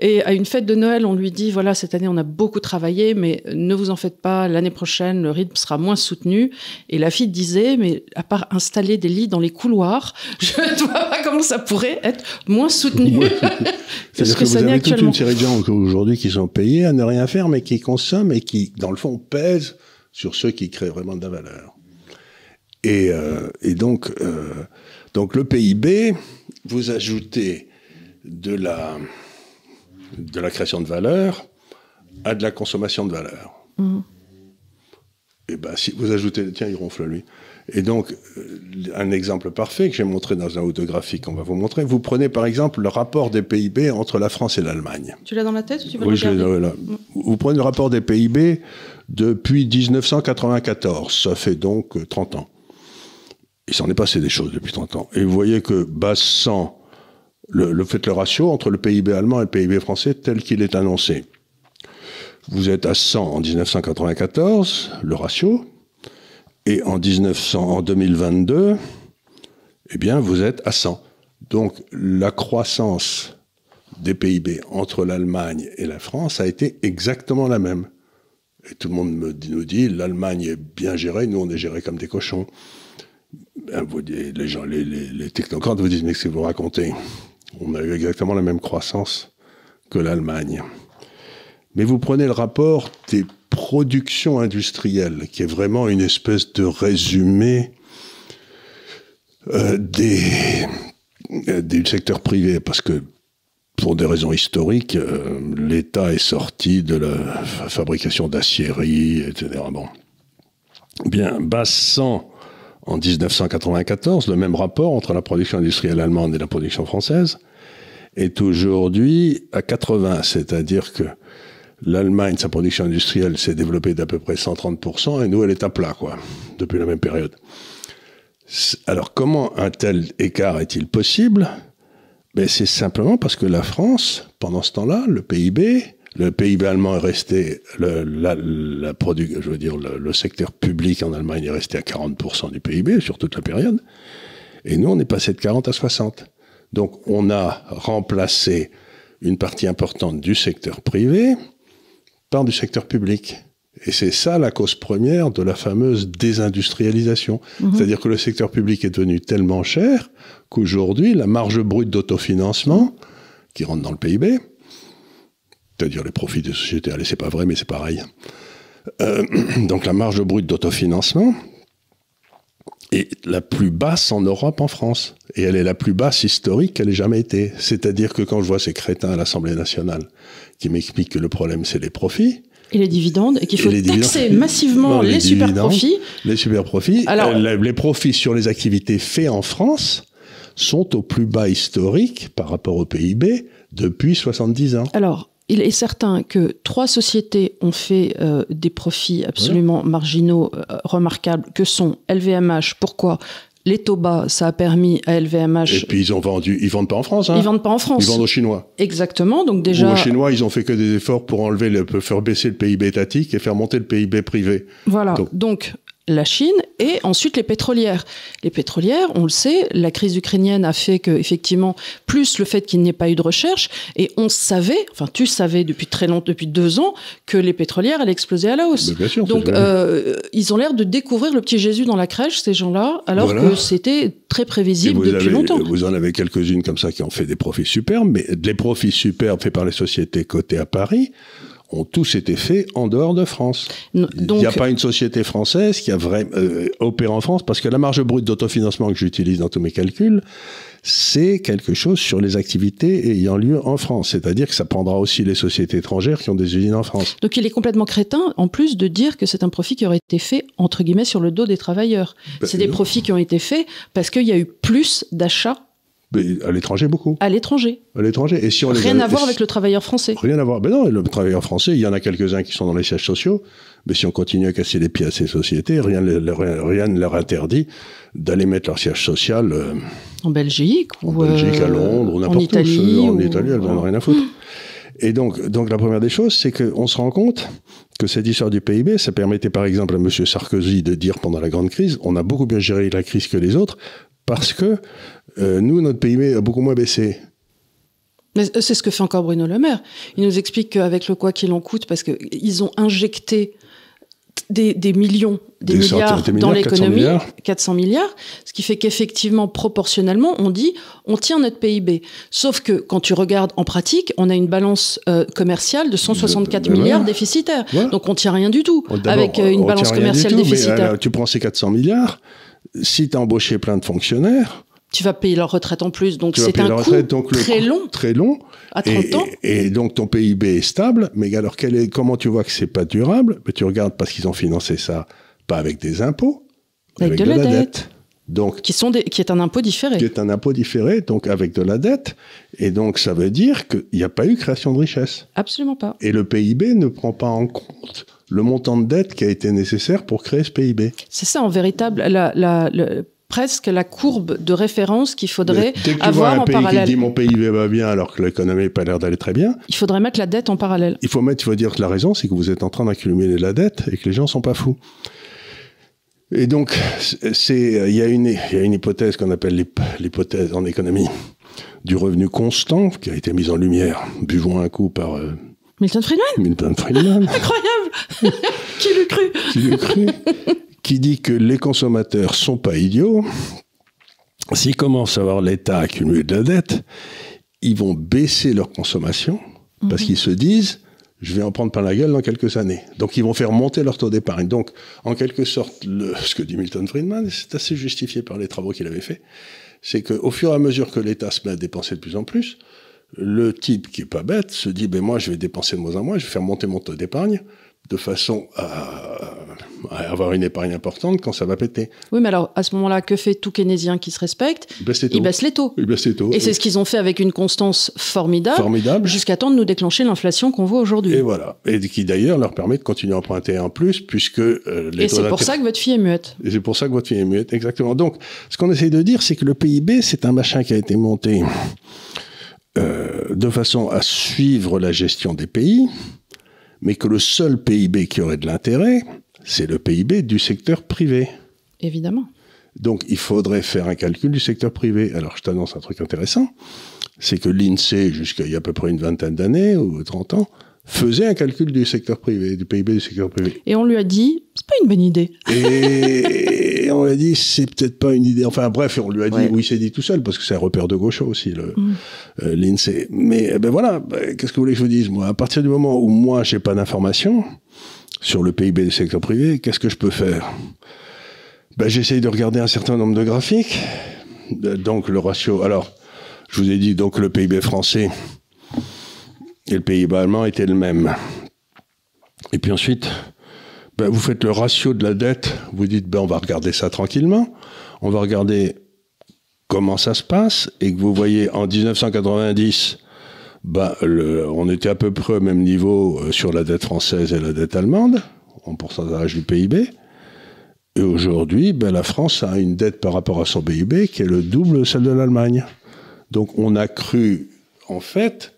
[SPEAKER 1] Et à une fête de Noël, on lui dit voilà cette année on a beaucoup travaillé, mais ne vous en faites pas, l'année prochaine le rythme sera moins soutenu. Et la fille disait mais à part installer des lits dans les couloirs, je ne vois pas comment ça pourrait être moins soutenu.
[SPEAKER 2] C'est-à-dire que, que, vous avez toute une série de gens aujourd'hui qui sont payés à ne rien faire, mais qui consomment et qui, dans le fond, pèsent sur ceux qui créent vraiment de la valeur. Et, euh, donc, euh, donc le PIB, vous ajoutez de la, de la création de valeur à de la consommation de valeur. Mmh. Et ben si vous ajoutez, tiens, il ronfle lui. Et donc, euh, un exemple parfait que j'ai montré dans un autographique qu'on va vous montrer, vous prenez par exemple le rapport des PIB entre la France et l'Allemagne.
[SPEAKER 1] Tu l'as dans la tête ou tu
[SPEAKER 2] veux oui, je l'ai là. Vous prenez le rapport des PIB depuis 1994, ça fait donc 30 euh, ans. Il s'en est passé des choses depuis 30 ans. Et vous voyez que base 100, le, le fait le ratio entre le PIB allemand et le PIB français tel qu'il est annoncé. Vous êtes à 100 en 1994, le ratio, et en, 1900, en 2022, eh bien, vous êtes à 100. Donc, la croissance des PIB entre l'Allemagne et la France a été exactement la même. Et tout le monde me, nous dit, l'Allemagne est bien gérée, nous on est gérés comme des cochons. ben, les, technocrates vous disent, mais qu'est-ce que vous racontez On a eu exactement la même croissance que l'Allemagne. Mais vous prenez le rapport des productions industrielles, qui est vraiment une espèce de résumé euh, des, euh, du secteur privé, parce que pour des raisons historiques, euh, l'État est sorti de la fabrication d'aciéries, etc. Bon. Bien, bassant en 1994 le même rapport entre la production industrielle allemande et la production française, est aujourd'hui à 80, c'est-à-dire que l'Allemagne, sa production industrielle s'est développée d'à peu près 130%, et nous, elle est à plat, quoi, depuis la même période. Alors, comment un tel écart est-il possible? Ben, C'est simplement parce que la France, pendant ce temps-là, le PIB, le PIB allemand est resté, le, la, je veux dire, le, le, secteur public en Allemagne est resté à 40% du PIB sur toute la période, et nous, on est passé de 40 à 60. Donc on a remplacé une partie importante du secteur privé par du secteur public. Et c'est ça la cause première de la fameuse désindustrialisation. Mhm. C'est-à-dire que le secteur public est devenu tellement cher qu'aujourd'hui, la marge brute d'autofinancement, qui rentre dans le PIB, c'est-à-dire les profits des sociétés, allez, c'est pas vrai, mais c'est pareil. Euh, donc la marge brute d'autofinancement, est la plus basse en Europe, en France. Et elle est la plus basse historique qu'elle ait jamais été. C'est-à-dire que quand je vois ces crétins à l'Assemblée nationale qui m'expliquent que le problème, c'est les profits,
[SPEAKER 1] et les dividendes, et qu'il faut taxer massivement les, super profits.
[SPEAKER 2] Les super profits. Alors, euh, les profits sur les activités faites en France sont au plus bas historique par rapport au PIB depuis 70 ans.
[SPEAKER 1] Alors, il est certain que trois sociétés ont fait euh, des profits absolument marginaux, euh, remarquables, que sont LVMH. Pourquoi? Les taux bas, ça a permis à LVMH.
[SPEAKER 2] Et puis ils ont vendu, ils vendent pas en France. Hein.
[SPEAKER 1] Ils vendent pas en France.
[SPEAKER 2] Ils vendent aux Chinois.
[SPEAKER 1] Exactement. Donc déjà.
[SPEAKER 2] aux Chinois, ils ont fait que des efforts pour enlever, le, faire baisser le PIB étatique et faire monter le PIB privé.
[SPEAKER 1] Voilà. donc la Chine et ensuite les pétrolières. Les pétrolières, on le sait, la crise ukrainienne a fait que effectivement, plus le fait qu'il n'y ait pas eu de recherche, et on savait, enfin tu savais depuis très longtemps, depuis deux ans, que les pétrolières allaient exploser à la hausse. Donc euh, ils ont l'air de découvrir le petit Jésus dans la crèche, ces gens-là, alors que c'était très prévisible depuis longtemps.
[SPEAKER 2] Vous en avez quelques-unes comme ça qui ont fait des profits superbes, mais les profits superbes faits par les sociétés cotées à Paris ont tous été faits en dehors de France. Il n'y a pas une société française qui a vraiment euh, opéré en France parce que la marge brute d'autofinancement que j'utilise dans tous mes calculs, c'est quelque chose sur les activités ayant lieu en France. C'est-à-dire que ça prendra aussi les sociétés étrangères qui ont des usines en France.
[SPEAKER 1] Donc il est complètement crétin, en plus de dire que c'est un profit qui aurait été fait, entre guillemets, sur le dos des travailleurs. Ben, c'est des profits qui ont été faits parce qu'il y a eu plus d'achats
[SPEAKER 2] à l'étranger, beaucoup.
[SPEAKER 1] À l'étranger.
[SPEAKER 2] À l'étranger. Et si on
[SPEAKER 1] rien à voir avec le travailleur français.
[SPEAKER 2] Rien à voir. Ben non, le travailleur français, il y en a quelques-uns qui sont dans les sièges sociaux. Mais si on continue à casser les pieds à ces sociétés, rien, rien ne leur interdit d'aller mettre leur siège social euh,
[SPEAKER 1] en Belgique
[SPEAKER 2] ou en Belgique, à euh, Londres ou n'importe où. Italie, en Italie, elles n'en ont rien à foutre. Et donc, donc la première des choses, c'est qu'on se rend compte que cette histoire du PIB, ça permettait par exemple à M. Sarkozy de dire pendant la grande crise, on a beaucoup bien géré la crise que les autres, parce que euh, nous, notre PIB a beaucoup moins baissé.
[SPEAKER 1] C'est ce que fait encore Bruno Le Maire. Il nous explique qu'avec le quoi qu'il en coûte, parce qu'ils ont injecté des, millions, des, milliards, dans l'économie, 400, milliards, ce qui fait qu'effectivement, proportionnellement, on dit on tient notre PIB. Sauf que quand tu regardes en pratique, on a une balance euh, commerciale de 164 milliards déficitaire. Donc on tient rien du tout avec euh, une balance commerciale déficitaire.
[SPEAKER 2] tu prends ces 400 milliards, si tu as embauché plein de fonctionnaires,
[SPEAKER 1] tu vas payer leur retraite en plus, donc c'est un coût très long.
[SPEAKER 2] Très long.
[SPEAKER 1] À 30 ans.
[SPEAKER 2] Et, donc ton PIB est stable, mais alors est, comment tu vois que c'est pas durable? Mais Tu regardes parce qu'ils ont financé ça, pas avec des impôts, avec, de, la, dette. Donc,
[SPEAKER 1] qui, sont des, qui est un impôt différé.
[SPEAKER 2] Qui est un impôt différé, donc avec de la dette. Et donc ça veut dire qu'il n'y a pas eu création de richesse.
[SPEAKER 1] Absolument pas.
[SPEAKER 2] Et le PIB ne prend pas en compte le montant de dette qui a été nécessaire pour créer ce PIB.
[SPEAKER 1] C'est ça, en véritable. La, la, presque la courbe de référence qu'il faudrait dès que tu avoir vois un
[SPEAKER 2] pays
[SPEAKER 1] parallèle.
[SPEAKER 2] Qui dit mon PIB va bien alors que l'économie n'a pas l'air d'aller très bien.
[SPEAKER 1] Il faudrait mettre la dette en parallèle.
[SPEAKER 2] Il faut mettre, il faut dire que la raison, c'est que vous êtes en train d'accumuler la dette et que les gens sont pas fous. Et donc, c'est, il y a une, il y a une hypothèse qu'on appelle l'hypothèse en économie du revenu constant qui a été mise en lumière. Buvons un coup par euh,
[SPEAKER 1] Milton Friedman?
[SPEAKER 2] Milton Friedman.
[SPEAKER 1] Incroyable. qui l'eût cru?
[SPEAKER 2] Qui l'eût cru? Qui dit que les consommateurs sont pas idiots. S'ils commencent à voir l'État accumuler de la dette, ils vont baisser leur consommation parce mhm. qu'ils se disent je vais en prendre plein la gueule dans quelques années. Donc ils vont faire monter leur taux d'épargne. Donc en quelque sorte, le, ce que dit Milton Friedman, c'est assez justifié par les travaux qu'il avait faits, c'est qu'au fur et à mesure que l'État se met à dépenser de plus en plus, le type qui est pas bête se dit ben moi je vais dépenser de moins en moins, je vais faire monter mon taux d'épargne de façon à, avoir une épargne importante quand ça va péter.
[SPEAKER 1] Oui, mais alors à ce moment-là, que fait tout keynésien qui se respecte?
[SPEAKER 2] Il baisse les taux. Il
[SPEAKER 1] baisse les taux.
[SPEAKER 2] Il baisse les taux.
[SPEAKER 1] Et c'est ce qu'ils ont fait avec une constance formidable, formidable. jusqu'à temps de nous déclencher l'inflation qu'on voit aujourd'hui.
[SPEAKER 2] Et voilà. Et qui d'ailleurs leur permet de continuer à emprunter en plus, puisque
[SPEAKER 1] euh, les Et c'est pour ça que votre fille est muette.
[SPEAKER 2] Et c'est pour ça que votre fille est muette, exactement. Donc, ce qu'on essaye de dire, c'est que le PIB, c'est un machin qui a été monté euh, de façon à suivre la gestion des pays mais que le seul PIB qui aurait de l'intérêt, c'est le PIB du secteur privé.
[SPEAKER 1] Évidemment.
[SPEAKER 2] Donc il faudrait faire un calcul du secteur privé. Alors je t'annonce un truc intéressant, c'est que l'INSEE, jusqu'à il y a à peu près une vingtaine d'années ou 30 ans, faisait un calcul du secteur privé, du PIB du secteur privé.
[SPEAKER 1] Et on lui a dit, c'est pas une bonne idée.
[SPEAKER 2] Et on lui a dit, c'est peut-être pas une idée. Enfin bref, on lui a dit, oui, c'est dit tout seul, parce que c'est un repère de gauche aussi, le, mm. euh, l'INSEE. Mais eh ben voilà, ben, qu'est-ce que vous voulez que je vous dise Moi, à partir du moment où moi, j'ai pas d'informations sur le PIB du secteur privé, qu'est-ce que je peux faire? Ben, J'essaye de regarder un certain nombre de graphiques. Donc le ratio... Alors, je vous ai dit, donc le PIB français et le PIB allemand était le même. Et puis ensuite, ben, vous faites le ratio de la dette, vous dites, ben, on va regarder ça tranquillement, on va regarder comment ça se passe, et que vous voyez en 1990, ben, on était à peu près au même niveau euh, sur la dette française et la dette allemande, en pourcentage du PIB. Et aujourd'hui, ben, la France a une dette par rapport à son PIB qui est le double de celle de l'Allemagne. Donc on a cru, en fait,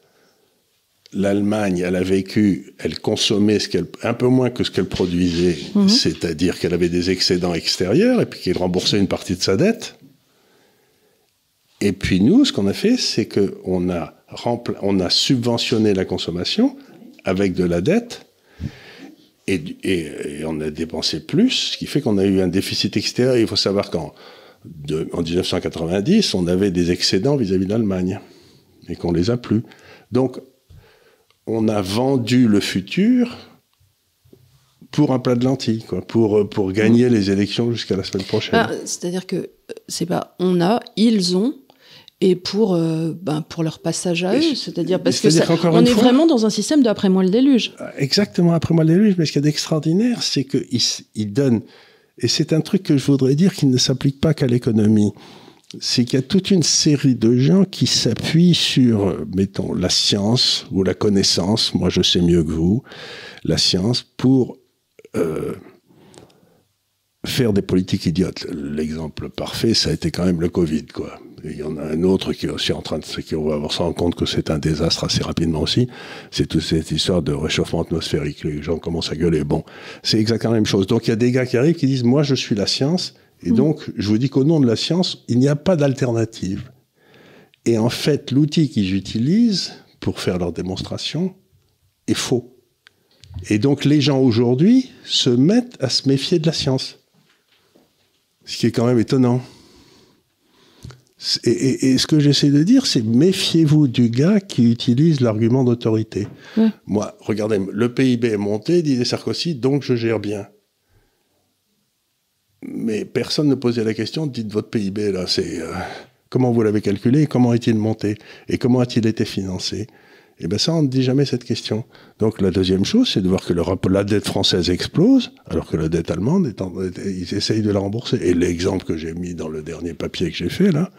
[SPEAKER 2] l'Allemagne, elle a vécu, elle consommait ce qu'elle, un peu moins que ce qu'elle produisait, mhm. c'est-à-dire qu'elle avait des excédents extérieurs et puis qu'elle remboursait une partie de sa dette. Et puis nous, ce qu'on a fait, c'est qu'on a, on a subventionné la consommation avec de la dette et, et, on a dépensé plus, ce qui fait qu'on a eu un déficit extérieur. Il faut savoir qu'en en 1990, on avait des excédents vis-à-vis de l'Allemagne et qu'on les a plus. Donc on a vendu le futur pour un plat de lentilles, quoi, pour, pour gagner mm. les élections jusqu'à la semaine prochaine.
[SPEAKER 1] Ah, c'est-à-dire que euh, c'est pas on a, ils ont, et pour, euh, ben, pour leur passage à eux. C'est-à-dire parce que ça, on est vraiment dans un système d'après-moi le déluge.
[SPEAKER 2] Euh, exactement, après-moi le déluge. Mais ce qu'il y a d'extraordinaire, c'est qu'ils ils donnent, et c'est un truc que je voudrais dire qui ne s'applique pas qu'à l'économie c'est qu'il y a toute une série de gens qui s'appuient sur, mettons, la science ou la connaissance, moi je sais mieux que vous, la science, pour euh, faire des politiques idiotes. L'exemple parfait, ça a été quand même le Covid, quoi. il y en a un autre qui est aussi en train de, qui on va se rendre compte que c'est un désastre assez rapidement aussi. C'est toute cette histoire de réchauffement atmosphérique. Les gens commencent à gueuler. Bon, c'est exactement la même chose. Donc il y a des gars qui arrivent qui disent, moi je suis la science, et donc, je vous dis qu'au nom de la science, il n'y a pas d'alternative. Et en fait, l'outil qu'ils utilisent pour faire leur démonstration est faux. Et donc, les gens aujourd'hui se mettent à se méfier de la science. Ce qui est quand même étonnant. Et, ce que j'essaie de dire, c'est méfiez-vous du gars qui utilise l'argument d'autorité. Moi, regardez, le PIB est monté, disait Sarkozy, donc je gère bien mais personne ne posait la question, dites votre PIB, là, c'est euh, comment vous l'avez calculé, comment est-il monté, et comment a-t-il été financé? Eh bien ça, on ne dit jamais cette question. Donc la deuxième chose, c'est de voir que la dette française explose, alors que la dette allemande, ils essayent de la rembourser. Et l'exemple que j'ai mis dans le dernier papier que j'ai fait, là,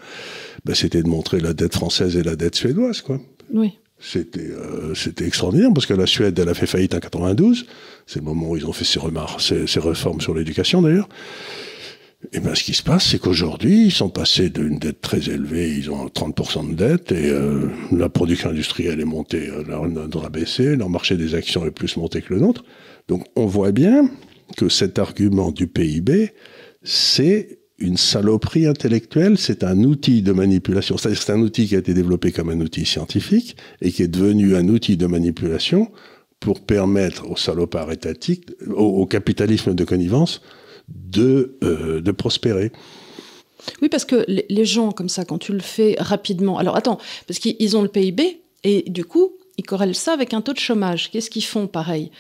[SPEAKER 2] ben, c'était de montrer la dette française et la dette suédoise, quoi.
[SPEAKER 1] Oui.
[SPEAKER 2] C'était euh, extraordinaire parce que la Suède, elle a fait faillite en 92. C'est le moment où ils ont fait ces remarques, ces, ces réformes sur l'éducation d'ailleurs. Et bien, ce qui se passe, c'est qu'aujourd'hui, ils sont passés d'une dette très élevée, ils ont 30% de dette, et euh, la production industrielle est montée, euh, leur, a baissé, leur marché des actions est plus monté que le nôtre. Donc, on voit bien que cet argument du PIB, c'est une saloperie intellectuelle, c'est un outil de manipulation. C'est un outil qui a été développé comme un outil scientifique et qui est devenu un outil de manipulation pour permettre aux salopards étatiques, au, capitalisme de connivence, de, euh, de prospérer.
[SPEAKER 1] Oui, parce que les gens, comme ça, quand tu le fais rapidement. Alors attends, parce qu'ils ont le PIB, et du coup, ils corrèlent ça avec un taux de chômage. Qu'est-ce qu'ils font pareil?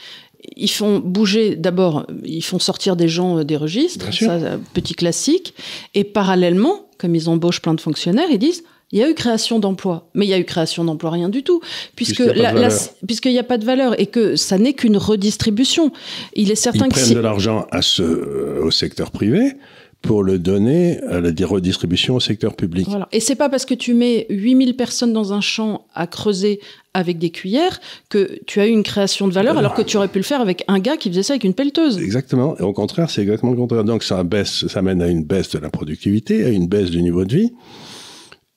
[SPEAKER 1] Ils font bouger, d'abord, ils font sortir des gens euh, des registres, ça, euh, petit classique, et parallèlement, comme ils embauchent plein de fonctionnaires, ils disent il y a eu création d'emplois, mais il y a eu création d'emplois rien du tout, puisque puisqu'il n'y a pas de valeur et que ça n'est qu'une redistribution. Il est certain
[SPEAKER 2] Ils
[SPEAKER 1] que
[SPEAKER 2] prennent de l'argent à ce, euh, au secteur privé pour le donner à la redistribution au secteur public.
[SPEAKER 1] Voilà. Et c'est pas parce que tu mets 8000 personnes dans un champ à creuser avec des cuillères que tu as eu une création de valeur alors que tu aurais pu le faire avec un gars qui faisait ça avec une pelleteuse.
[SPEAKER 2] Exactement. Et au contraire, c'est exactement le contraire. Donc ça baisse, ça mène à une baisse de la productivité, à une baisse du niveau de vie.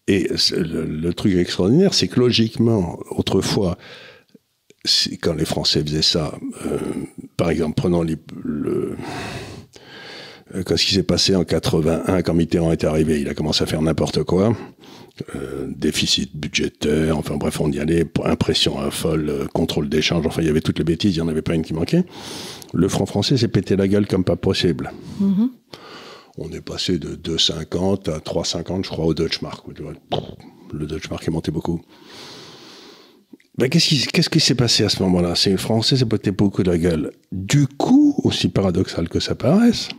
[SPEAKER 2] Et le, truc extraordinaire, c'est que logiquement, autrefois, quand les Français faisaient ça, euh, par exemple, prenons le, euh, ce qui s'est passé en 81, quand Mitterrand est arrivé, il a commencé à faire n'importe quoi. Euh, déficit budgétaire, enfin bref, on y allait, impression à folle, contrôle d'échange, enfin il y avait toutes les bêtises, il n'y en avait pas une qui manquait. Le franc français s'est pété la gueule comme pas possible. Mm-hmm. On est passé de 2,50 à 3,50, je crois, au Deutschmark. Le Deutschmark est monté beaucoup. Ben, qu'est-ce qui s'est passé à ce moment-là? C'est le français s'est pété beaucoup de la gueule. Du coup, aussi paradoxal que ça paraisse,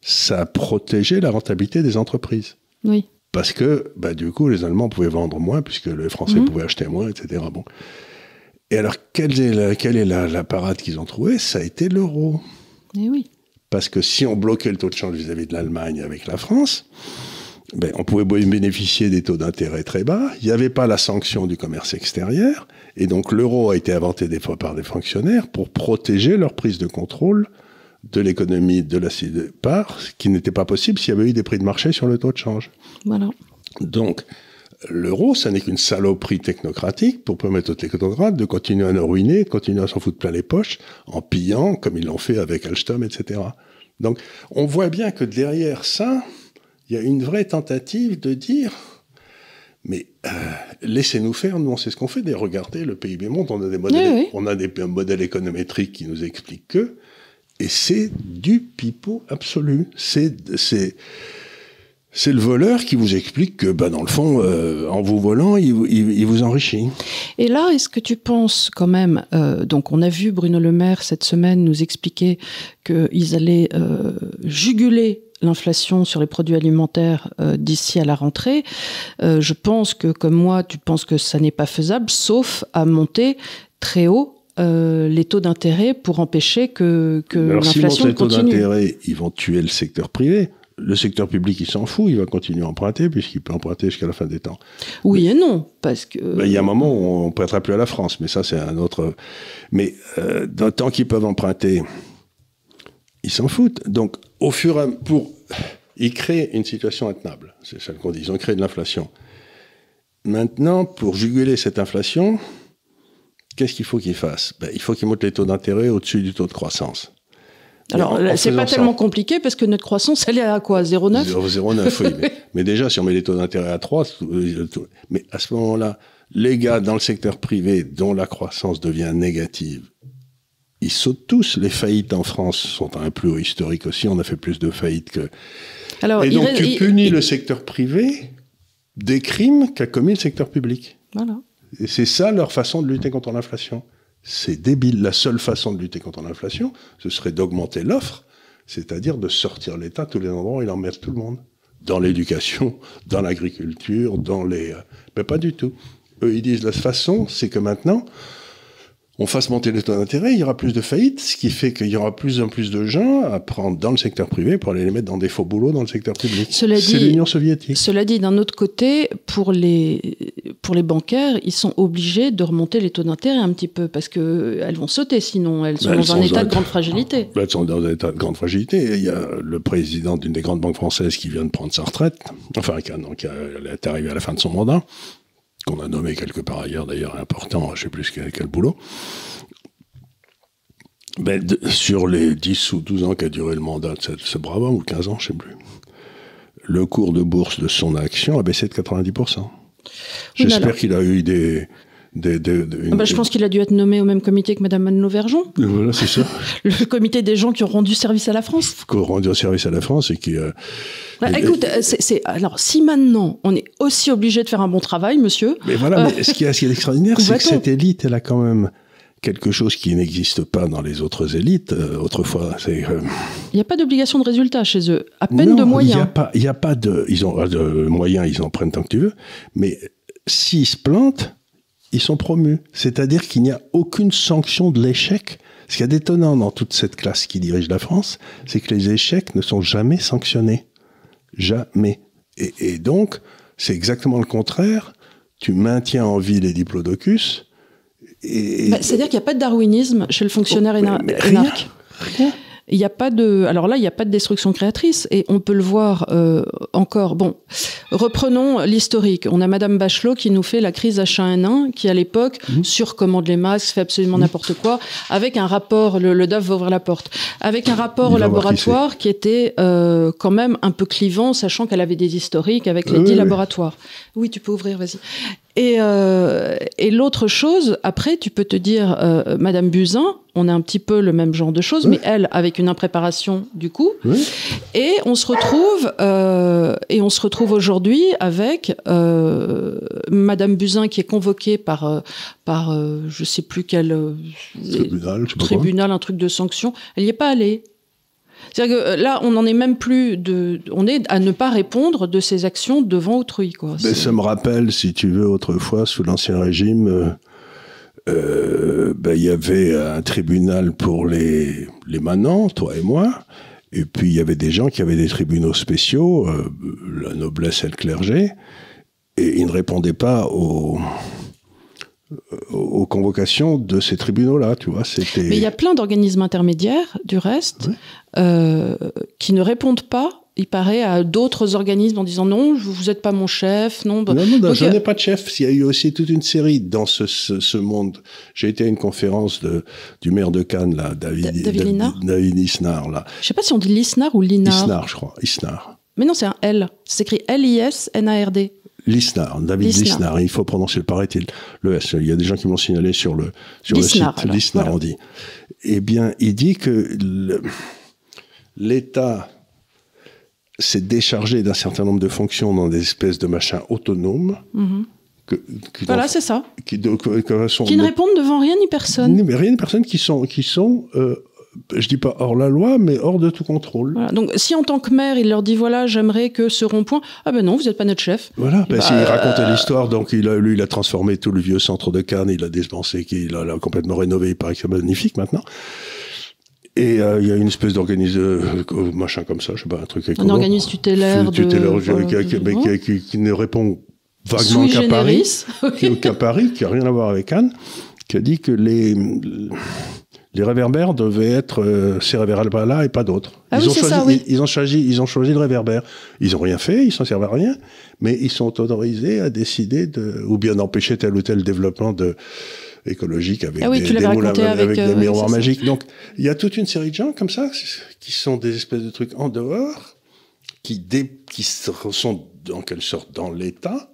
[SPEAKER 2] ça a protégé la rentabilité des entreprises.
[SPEAKER 1] Oui.
[SPEAKER 2] Parce que, bah, du coup, les Allemands pouvaient vendre moins, puisque les Français mhm. pouvaient acheter moins, etc. Bon. Et alors, quelle est la, quelle est la, parade qu'ils ont trouvée? Ça a été l'euro.
[SPEAKER 1] Eh oui.
[SPEAKER 2] Parce que si on bloquait le taux de change vis-à-vis de l'Allemagne avec la France, ben, on pouvait bénéficier des taux d'intérêt très bas. Il n'y avait pas la sanction du commerce extérieur. Et donc, l'euro a été inventé des fois par des fonctionnaires pour protéger leur prise de contrôle de l'économie de la part, ce qui n'était pas possible s'il y avait eu des prix de marché sur le taux de change.
[SPEAKER 1] Voilà.
[SPEAKER 2] Donc, l'euro, ça n'est qu'une saloperie technocratique pour permettre aux technocrates de continuer à nous ruiner, de continuer à s'en foutre plein les poches, en pillant, comme ils l'ont fait avec Alstom, etc. Donc, on voit bien que derrière ça, il y a une vraie tentative de dire, mais euh, laissez-nous faire, nous on sait ce qu'on fait, regardez, le PIB monte, on a des modèles, on a des modèles économétriques qui nous expliquent que, et c'est du pipeau absolu. C'est, c'est, c'est le voleur qui vous explique que, bah, dans le fond, euh, en vous volant, il, il, vous enrichit.
[SPEAKER 1] Et là, est-ce que tu penses quand même, euh, donc on a vu Bruno Le Maire cette semaine nous expliquer qu'ils allaient euh, juguler l'inflation sur les produits alimentaires d'ici à la rentrée. je pense que, comme moi, tu penses que ça n'est pas faisable, sauf à monter très haut euh, les taux d'intérêt pour empêcher que, que l'inflation
[SPEAKER 2] continue. les taux d'intérêt, ils vont tuer le secteur privé. Le secteur public, il s'en fout, il va continuer à emprunter puisqu'il peut emprunter jusqu'à la fin des temps.
[SPEAKER 1] Oui et non, parce que...
[SPEAKER 2] Ben, il y a un moment où on ne prêtera plus à la France, mais ça c'est un autre... Mais euh, tant qu'ils peuvent emprunter, ils s'en foutent. Donc au fur et à mesure, pour... Ils créent une situation intenable, c'est ça qu'on dit, ils ont créé de l'inflation. Maintenant, pour juguler cette inflation, qu'est-ce qu'il faut qu'il fasse ben, Il faut qu'il monte les taux d'intérêt au-dessus du taux de croissance.
[SPEAKER 1] Alors, c'est pas tellement compliqué parce que notre croissance, elle est à quoi? 0,9
[SPEAKER 2] 0,9, oui. Mais, déjà, si on met les taux d'intérêt à 3, mais à ce moment-là, les gars dans le secteur privé dont la croissance devient négative, ils sautent tous. Les faillites en France sont à un plus haut historique aussi. On a fait plus de faillites que. Alors, Et donc, tu punis le secteur privé des crimes qu'a commis le secteur public.
[SPEAKER 1] Voilà.
[SPEAKER 2] Et c'est ça leur façon de lutter contre l'inflation. C'est débile. La seule façon de lutter contre l'inflation, ce serait d'augmenter l'offre, c'est-à-dire de sortir l'État tous les endroits où il emmerde tout le monde. Dans l'éducation, dans l'agriculture, dans les... Euh, mais pas du tout. Eux, ils disent la façon, c'est que maintenant, on fasse monter les taux d'intérêt, il y aura plus de faillites, ce qui fait qu'il y aura plus en plus de gens à prendre dans le secteur privé pour aller les mettre dans des faux boulots dans le secteur public. C'est l'Union soviétique.
[SPEAKER 1] Cela dit, d'un autre côté, pour les, pour les bancaires, ils sont obligés de remonter les taux d'intérêt un petit peu parce qu'elles vont sauter sinon, elles sont dans un état de grande fragilité.
[SPEAKER 2] elles sont dans un état de grande fragilité. il y a le président d'une des grandes banques françaises qui vient de prendre sa retraite, enfin, qui, donc, elle est arrivée à la fin de son mandat qu'on a nommé quelque part ailleurs d'ailleurs important, je sais plus quel, quel boulot. Ben, sur les 10 ou 12 ans qu'a duré le mandat de ce, brave homme, ou 15 ans, je sais plus, le cours de bourse de son action a baissé de 90%. J'espère qu'il a eu des,
[SPEAKER 1] Ah bah, je pense qu'il a dû être nommé au même comité que Madame Manlo Vergeon,
[SPEAKER 2] Voilà, c'est ça.
[SPEAKER 1] le comité des gens qui ont rendu service à la France.
[SPEAKER 2] Qu'on rendu service à la France et qui. euh,
[SPEAKER 1] Bah,
[SPEAKER 2] Et-
[SPEAKER 1] écoute, euh, c'est, alors si maintenant on est aussi obligé de faire un bon travail, monsieur,
[SPEAKER 2] Mais voilà, mais ce qui est assez extraordinaire, c'est que cette élite, elle a quand même quelque chose qui n'existe pas dans les autres élites. Euh, autrefois, c'est. euh,
[SPEAKER 1] il n'y a pas d'obligation de résultat chez eux, à peine
[SPEAKER 2] non,
[SPEAKER 1] de
[SPEAKER 2] Il n'y
[SPEAKER 1] moyens.
[SPEAKER 2] a pas, il y a pas de, ils ont euh, de moyens, ils en prennent tant que tu veux. Mais s'ils se plantent, ils sont promus. C'est-à-dire qu'il n'y a aucune sanction de l'échec. Ce qu'il y a d'étonnant dans toute cette classe qui dirige la France, c'est que les échecs ne sont jamais sanctionnés. Jamais. Et, et donc, c'est exactement le contraire. Tu maintiens en vie les diplodocus.
[SPEAKER 1] Bah, c'est-à-dire qu'il n'y a pas de darwinisme chez le fonctionnaire
[SPEAKER 2] Oh, mais-
[SPEAKER 1] éna-
[SPEAKER 2] mais rien. Rien.
[SPEAKER 1] Il n'y a pas de, alors là, il n'y a pas de destruction créatrice et on peut le voir euh, encore. Bon, reprenons l'historique. On a Madame Bachelot qui nous fait la crise H1N1, qui à l'époque
[SPEAKER 2] Mhm.
[SPEAKER 1] surcommande les masques, fait absolument n'importe quoi, avec un rapport. Le, le DAF va ouvrir la porte, avec un rapport
[SPEAKER 2] Il
[SPEAKER 1] au
[SPEAKER 2] qui
[SPEAKER 1] laboratoire qui était euh, quand même un peu clivant, sachant qu'elle avait des historiques avec les dix
[SPEAKER 2] oui.
[SPEAKER 1] laboratoires. Oui, tu peux ouvrir, vas-y. Et, euh, et l'autre chose, après, tu peux te dire, euh, Madame Buzyn, on a un petit peu le même genre de choses,
[SPEAKER 2] Oui.
[SPEAKER 1] mais elle, avec une impréparation du coup.
[SPEAKER 2] Oui.
[SPEAKER 1] Et on se retrouve, euh, et on se retrouve aujourd'hui avec euh, Madame Buzyn qui est convoquée par, par euh, je sais plus quel
[SPEAKER 2] Tribunal, je sais pas quoi.
[SPEAKER 1] tribunal, un truc de sanction. Elle n'y est pas allée. C'est-à-dire que euh, là, on n'en est même plus de, on est à ne pas répondre de ses actions devant autrui, quoi. C'est-
[SPEAKER 2] ça me rappelle, si tu veux, autrefois, sous l'Ancien Régime, euh, euh, ben, il y avait un tribunal pour les, les manants, toi et moi, et puis il y avait des gens qui avaient des tribunaux spéciaux, euh, la noblesse et le clergé, et ils ne répondaient pas aux, aux convocations de ces tribunaux-là, tu vois. C'était.
[SPEAKER 1] Mais il y a plein d'organismes intermédiaires, du reste,
[SPEAKER 2] Ouais.
[SPEAKER 1] euh, qui ne répondent pas, il paraît, à d'autres organismes en disant non, vous n'êtes pas mon chef, non. bah-
[SPEAKER 2] Non, non, non,
[SPEAKER 1] Donc,
[SPEAKER 2] je n'ai pas de chef. Il y a eu aussi toute une série dans ce, ce, ce monde. J'ai été à une conférence de, du maire de Cannes, là, David,
[SPEAKER 1] Da- David Lisnard
[SPEAKER 2] David Isnar, là.
[SPEAKER 1] Je sais pas si on dit Lisnard ou Linard.
[SPEAKER 2] Isnar, je crois. Isnar.
[SPEAKER 1] Mais non, c'est un L. Ça s'écrit L-I-S-N-A-R-D.
[SPEAKER 2] Lisnar, David
[SPEAKER 1] Lisnard.
[SPEAKER 2] Lisnar. Il faut prononcer le paraît-il. Le S. Il y a des gens qui m'ont signalé sur le, sur
[SPEAKER 1] Lisnard,
[SPEAKER 2] le site.
[SPEAKER 1] alors,
[SPEAKER 2] Lisnar,
[SPEAKER 1] voilà.
[SPEAKER 2] on dit. Eh bien, il dit que l'État s'est déchargé d'un certain nombre de fonctions dans des espèces de machins autonomes.
[SPEAKER 1] Mhm.
[SPEAKER 2] Que,
[SPEAKER 1] Voilà, c'est ça.
[SPEAKER 2] qui, de- que- que sont-
[SPEAKER 1] Qui ne répondent devant rien ni personne.
[SPEAKER 2] Mais rien de personnes qui sont, qui sont euh, je dis pas hors la loi, mais hors de tout contrôle.
[SPEAKER 1] Voilà. Donc, si en tant que maire, il leur dit voilà, j'aimerais que ce rond-point. Ah ben non, vous n'êtes pas notre chef.
[SPEAKER 2] Voilà, ben,
[SPEAKER 1] Bah,
[SPEAKER 2] s'il
[SPEAKER 1] euh,
[SPEAKER 2] racontait l'histoire, donc il a, lui, il a transformé tout le vieux centre de Cannes, il a dépensé, il a, l'a complètement rénové, il paraît que c'est magnifique maintenant. Et euh, il y a une espèce d'organisme, euh, machin comme ça, je sais pas, un truc
[SPEAKER 1] Un
[SPEAKER 2] écolo.
[SPEAKER 1] organisme tutélaire. de-
[SPEAKER 2] Tutélaire,
[SPEAKER 1] voilà,
[SPEAKER 2] qui, qui-
[SPEAKER 1] de-
[SPEAKER 2] mais qui- qui- qui ne répond vaguement qu'à Paris.
[SPEAKER 1] generis.
[SPEAKER 2] qui est qu'à Paris, qui a rien à voir avec Cannes, qui a dit que les, les réverbères devaient être euh, ces réverbères-là et pas d'autres.
[SPEAKER 1] Ah
[SPEAKER 2] ils,
[SPEAKER 1] oui,
[SPEAKER 2] ont choisi,
[SPEAKER 1] ça, oui.
[SPEAKER 2] ils, ils ont choisi, ils ont choisi le réverbère. Ils ont rien fait, ils s'en servent à rien, mais ils sont autorisés à décider de, ou bien d'empêcher tel ou tel développement de, écologique avec
[SPEAKER 1] Ah oui,
[SPEAKER 2] des,
[SPEAKER 1] avec, euh,
[SPEAKER 2] miroirs magiques. Donc, il y a toute une série de gens comme ça qui sont des espèces de trucs en dehors, qui, dé- qui sont en quelque sorte dans l'État,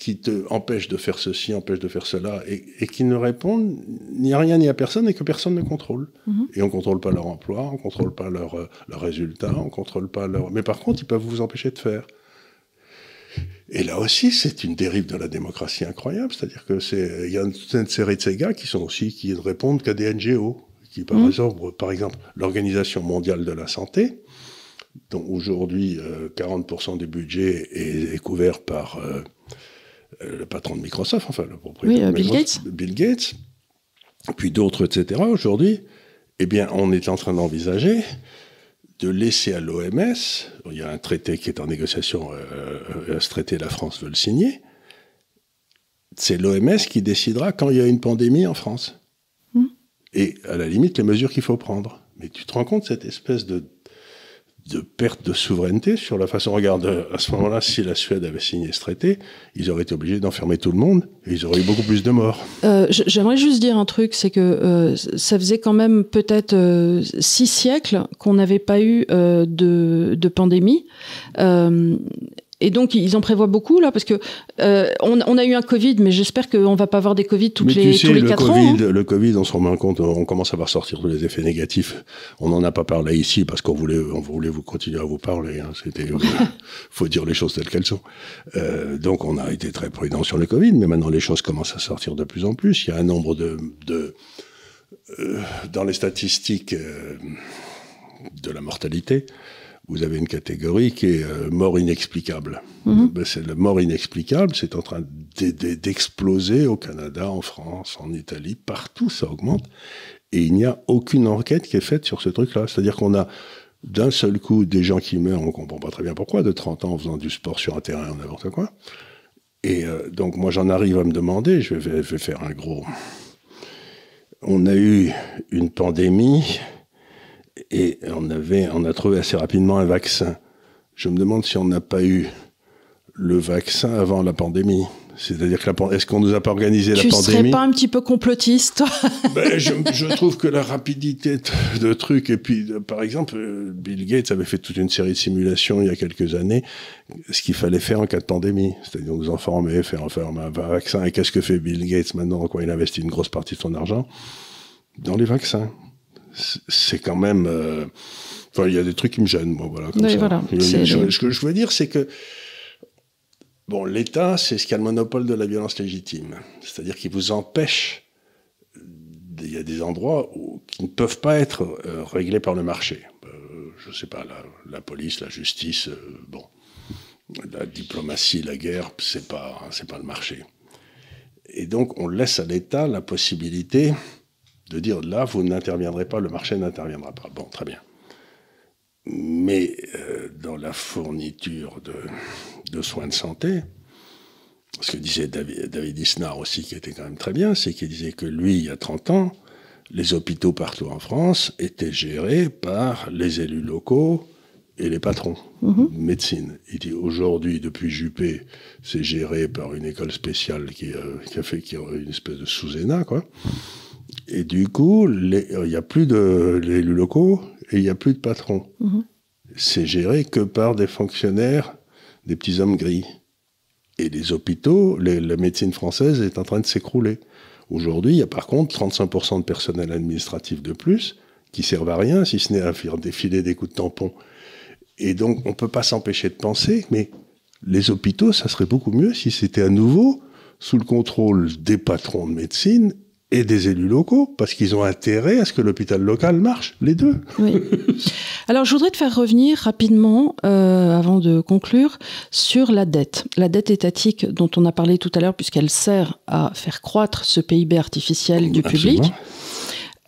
[SPEAKER 2] qui te empêchent de faire ceci, empêchent de faire cela, et, et qui ne répondent ni à rien ni à personne et que personne ne contrôle.
[SPEAKER 1] Mhm.
[SPEAKER 2] Et on contrôle pas leur emploi, on contrôle pas leurs euh, leurs résultats, on contrôle pas leur. Mais par contre, ils peuvent vous empêcher de faire. Et là aussi, c'est une dérive de la démocratie incroyable. C'est-à-dire que c'est, il y a une, toute une série de ces gars qui sont aussi, qui ne répondent qu'à des NGO. Qui, par
[SPEAKER 1] Mhm.
[SPEAKER 2] exemple, par exemple, l'Organisation mondiale de la santé, dont aujourd'hui euh, 40% du budget est, est couvert par euh, euh, le patron de Microsoft, enfin le propriétaire.
[SPEAKER 1] Oui, euh,
[SPEAKER 2] de
[SPEAKER 1] Bill
[SPEAKER 2] Gates, puis d'autres, etc. Aujourd'hui, eh bien, on est en train d'envisager de laisser à l'OMS, il y a un traité qui est en négociation, euh, euh, ce traité, la France veut le signer, c'est l'OMS qui décidera quand il y a une pandémie en France.
[SPEAKER 1] Hmm.
[SPEAKER 2] Et à la limite, les mesures qu'il faut prendre. Mais tu te rends compte cette espèce de, de perte de souveraineté sur la façon. Regarde, à ce moment-là, si la Suède avait signé ce traité, ils auraient été obligés d'enfermer tout le monde et ils auraient eu beaucoup plus de morts.
[SPEAKER 1] Euh, J'aimerais juste dire un truc, c'est que euh, ça faisait quand même peut-être euh, six siècles qu'on n'avait pas eu de, de pandémie. Euh, Et donc, ils en prévoient beaucoup, là, parce que euh, on, a eu un Covid, mais j'espère qu'on ne va pas avoir des Covid toutes les, tous les le 4
[SPEAKER 2] COVID,
[SPEAKER 1] ans.
[SPEAKER 2] Hein. Le Covid, on se rend compte, on commence à voir sortir tous les effets négatifs. On n'en a pas parlé ici parce qu'on voulait, on voulait vous continuer à vous parler. Hein. C'était, faut dire les choses telles qu'elles sont. Euh, donc, on a été très prudent sur le Covid, mais maintenant les choses commencent à sortir de plus en plus. Il y a un nombre de, de euh, dans les statistiques euh, de la mortalité, vous avez une catégorie qui est euh, mort inexplicable. Mm -hmm. c'est le mort inexplicable, c'est en train d'exploser au Canada, en France, en Italie, partout ça augmente. Et il n'y a aucune enquête qui est faite sur ce truc-là. C'est-à-dire qu'on a d'un seul coup des gens qui meurent, on comprend pas très bien pourquoi, de 30 ans en faisant du sport sur un terrain n'importe quoi. Et euh, donc moi j'en arrive à me demander, je vais, je vais faire un gros... On a eu une pandémie et on, avait, on a trouvé assez rapidement un vaccin. Je me demande si on n'a pas eu le vaccin avant la pandémie. C'est-à-dire que la, est-ce qu'on nous a pas organisé
[SPEAKER 1] tu
[SPEAKER 2] la pandémie
[SPEAKER 1] Tu serais pas un petit peu complotiste
[SPEAKER 2] ben, je, je, trouve que la rapidité de, de trucs et puis par exemple Bill Gates avait fait toute une série de simulations il y a quelques années ce qu'il fallait faire en cas de pandémie, c'est-à-dire nous informer, faire, faire un vaccin. Et qu'est-ce que fait Bill Gates maintenant Quoi, il investit une grosse partie de son argent? Dans les vaccins c'est quand même. Euh, enfin, il y a des trucs qui me gênent, moi, voilà. Comme
[SPEAKER 1] oui,
[SPEAKER 2] ça.
[SPEAKER 1] voilà.
[SPEAKER 2] Je, ce que je veux dire, c'est que. Bon, l'État, c'est ce qui a le monopole de la violence légitime. C'est-à-dire qu'il vous empêche. Il y a des endroits où, qui ne peuvent pas être euh, réglés par le marché. Euh, je sais pas, la, la police, la justice, bon. La diplomatie, la guerre, c'est pas, c'est pas le marché. Et donc, on laisse à l'État la possibilité de dire là, vous n'interviendrez pas, le marché n'interviendra pas. Bon, très bien. Mais euh, dans la fourniture de, de, soins de santé, ce que disait David, David Isnard aussi, qui était quand même très bien, c'est qu'il disait que lui, il y a 30 ans, les hôpitaux partout en France étaient gérés par les élus locaux et les patrons mm -hmm. médecine. Il dit aujourd'hui, depuis Juppé, c'est géré par une école spéciale qui, euh, qui a fait qui a une espèce de sous-ENA, quoi. Et du coup, il n'y a plus de élus locaux et il n'y a plus de patrons. -hmm. C'est géré que par des fonctionnaires, des petits hommes gris. Et les hôpitaux, les, la médecine française est en train de s'écrouler. Aujourd'hui, il y a par contre 35% de personnel administratif de plus qui servent à rien, si ce n'est à faire défiler des coups de tampon. Et donc, on ne peut pas s'empêcher de penser, mais les hôpitaux, ça serait beaucoup mieux si c'était à nouveau sous le contrôle des patrons de médecine et des élus locaux, parce qu'ils ont intérêt à ce que l'hôpital local marche, les deux.
[SPEAKER 1] Oui. Alors, je voudrais te faire revenir rapidement, euh, avant de conclure, sur la dette. La dette étatique dont on a parlé tout à l'heure, puisqu'elle sert à faire croître ce PIB artificiel du
[SPEAKER 2] Absolument.
[SPEAKER 1] public.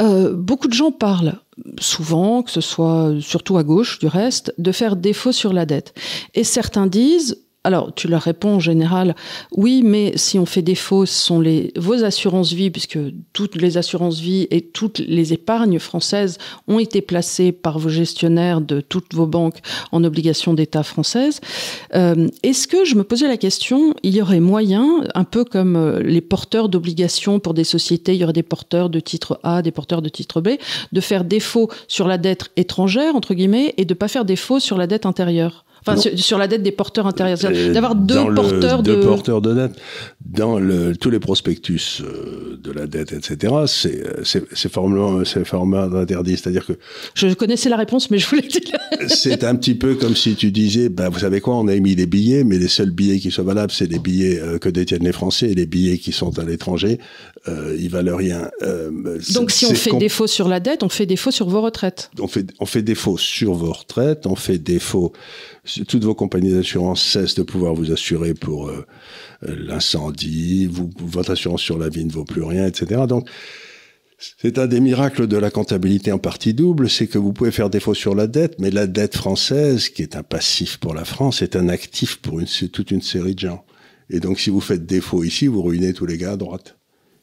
[SPEAKER 1] Euh, beaucoup de gens parlent souvent, que ce soit surtout à gauche du reste, de faire défaut sur la dette. Et certains disent, alors, tu leur réponds en général, oui, mais si on fait défaut, ce sont les, vos assurances vie, puisque toutes les assurances vie et toutes les épargnes françaises ont été placées par vos gestionnaires de toutes vos banques en obligations d'État françaises. Euh, Est-ce que, je me posais la question, il y aurait moyen, un peu comme les porteurs d'obligations pour des sociétés, il y aurait des porteurs de titre A, des porteurs de titre B, de faire défaut sur la dette étrangère, entre guillemets, et de ne pas faire défaut sur la dette intérieure? Enfin, sur, sur, la dette des porteurs intérieurs. D'avoir deux porteurs de.
[SPEAKER 2] Deux porteurs de dette. Dans le, tous les prospectus euh, de la dette, etc., c'est formellement, formellement interdit. C'est-à-dire que.
[SPEAKER 1] Je connaissais la réponse, mais je voulais dire.
[SPEAKER 2] c'est un petit peu comme si tu disais, ben, vous savez quoi, on a émis des billets, mais les seuls billets qui sont valables, c'est les billets euh, que détiennent les Français et les billets qui sont à l'étranger, euh, ils valent rien. Euh,
[SPEAKER 1] Donc, si on fait défaut sur la dette, on fait défaut sur vos retraites.
[SPEAKER 2] On fait, on fait défaut sur vos retraites, on fait défaut toutes vos compagnies d'assurance cessent de pouvoir vous assurer pour euh, l'incendie, votre assurance sur la vie ne vaut plus rien, etc. Donc, c'est un des miracles de la comptabilité en partie double, c'est que vous pouvez faire défaut sur la dette, mais la dette française, qui est un passif pour la France, est un actif pour une, toute une série de gens. Et donc, si vous faites défaut ici, vous ruinez tous les gars à droite.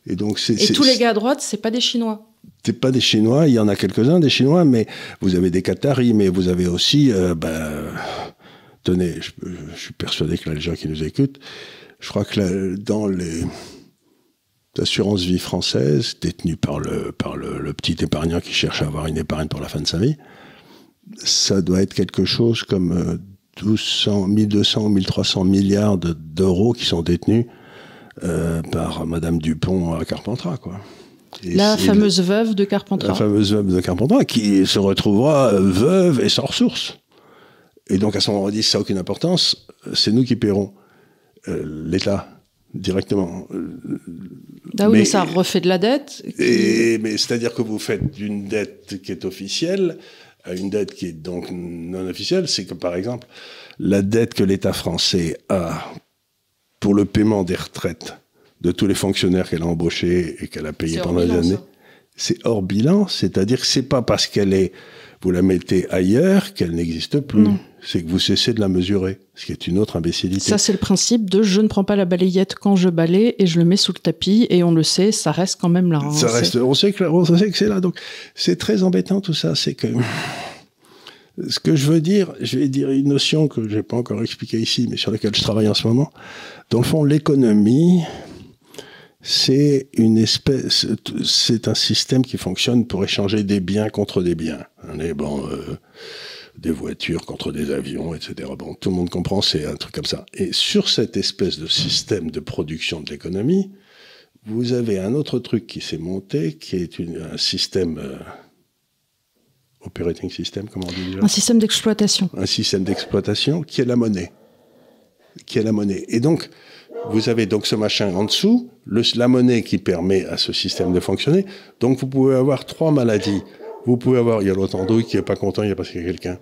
[SPEAKER 1] Et donc, c'est. Et tous les gars à droite, c'est pas des Chinois
[SPEAKER 2] c'est pas des Chinois, il y en a quelques-uns des Chinois, mais vous avez des Qataris, mais vous avez aussi, euh, ben, tenez, je, je, suis persuadé que là, les gens qui nous écoutent, je crois que là, dans les assurances vie françaises, détenues par le, par le, le, petit épargnant qui cherche à avoir une épargne pour la fin de sa vie, ça doit être quelque chose comme 1200, 1200, 1300 milliards d'euros qui sont détenus euh, par Madame Dupont à Carpentras, quoi.
[SPEAKER 1] la fameuse veuve de Carpentras.
[SPEAKER 2] La fameuse veuve de Carpentras qui se retrouvera veuve et sans ressources. Et donc à ce moment, on dit ça n'a aucune importance, c'est nous qui paierons l'État directement.
[SPEAKER 1] Ah oui, mais, ça refait de la dette.
[SPEAKER 2] Et, mais c'est-à-dire que vous faites d'une dette qui est officielle à une dette qui est donc non officielle. C'est que par exemple, la dette que l'État français a pour le paiement des retraites de tous les fonctionnaires qu'elle a embauchés et qu'elle a payés pendant des années, c'est hors bilan. C'est-à-dire que c'est pas parce qu'elle est, vous la mettez ailleurs qu'elle n'existe plus c'est que vous cessez de la mesurer, ce qui est une autre imbécilité.
[SPEAKER 1] Ça, c'est le principe de je ne prends pas la balayette quand je balaye et je le mets sous le tapis, et on le sait, ça reste quand même là.
[SPEAKER 2] Hein, ça reste, on sait que, on sait que c'est là. Donc, c'est très embêtant tout ça. C'est que. Ce que je veux dire, je vais dire une notion que je n'ai pas encore expliquée ici, mais sur laquelle je travaille en ce moment. Dans le fond, l'économie, c'est une espèce, c'est un système qui fonctionne pour échanger des biens contre des biens. Est bon. Euh, des voitures contre des avions, etc. Bon, tout le monde comprend, c'est un truc comme ça. Et sur cette espèce de système de production de l'économie, vous avez un autre truc qui s'est monté, qui est un système euh, operating system, comment on dit déjà?
[SPEAKER 1] Un système d'exploitation.
[SPEAKER 2] Un système d'exploitation qui est la monnaie, qui est la monnaie. Et donc, vous avez donc ce machin en dessous, la monnaie qui permet à ce système de fonctionner. Donc, vous pouvez avoir trois maladies. Vous pouvez avoir, il y a l'autre andouille qui est pas content, il y a parce qu'il y a quelqu'un.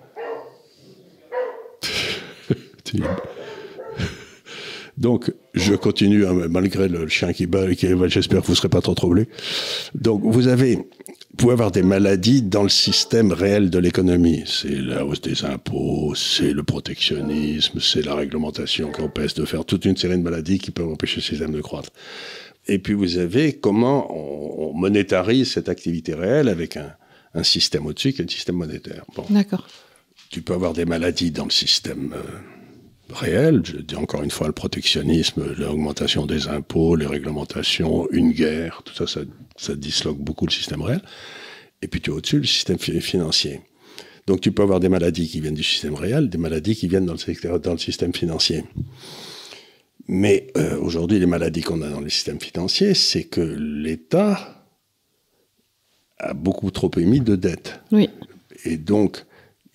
[SPEAKER 2] Donc, je continue, hein, malgré le chien qui bat, qui j'espère que vous ne serez pas trop troublé. Donc, vous avez, vous pouvez avoir des maladies dans le système réel de l'économie. C'est la hausse des impôts, c'est le protectionnisme, c'est la réglementation qui empêche de faire toute une série de maladies qui peuvent empêcher le système de croître. Et puis, vous avez comment on, monétarise cette activité réelle avec un, un système au-dessus qui est le système monétaire.
[SPEAKER 1] Bon. D'accord.
[SPEAKER 2] Tu peux avoir des maladies dans le système euh, réel. Je dis encore une fois le protectionnisme, l'augmentation des impôts, les réglementations, une guerre, tout ça, ça, ça disloque beaucoup le système réel. Et puis tu as au-dessus le système financier. Donc tu peux avoir des maladies qui viennent du système réel, des maladies qui viennent dans le, dans le système financier. Mais euh, aujourd'hui, les maladies qu'on a dans le système financier, c'est que l'État a beaucoup trop émis de dettes.
[SPEAKER 1] Oui.
[SPEAKER 2] Et donc,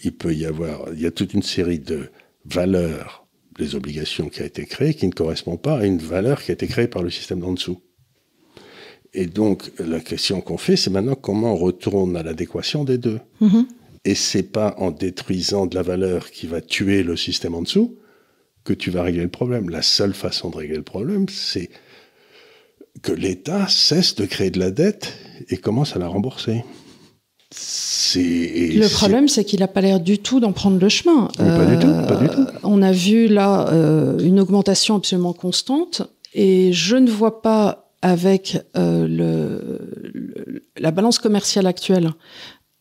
[SPEAKER 2] il peut y avoir, il y a toute une série de valeurs des obligations qui a été créée qui ne correspond pas à une valeur qui a été créée par le système d'en dessous. Et donc, la question qu'on fait, c'est maintenant comment on retourne à l'adéquation des deux. Mm-hmm. Et c'est pas en détruisant de la valeur qui va tuer le système en dessous que tu vas régler le problème. La seule façon de régler le problème, c'est que l'État cesse de créer de la dette et commence à la rembourser.
[SPEAKER 1] Le problème, c'est qu'il n'a pas l'air du tout d'en prendre le chemin.
[SPEAKER 2] pas, du tout, pas du tout.
[SPEAKER 1] On a vu là euh, une augmentation absolument constante et je ne vois pas avec euh, le, la balance commerciale actuelle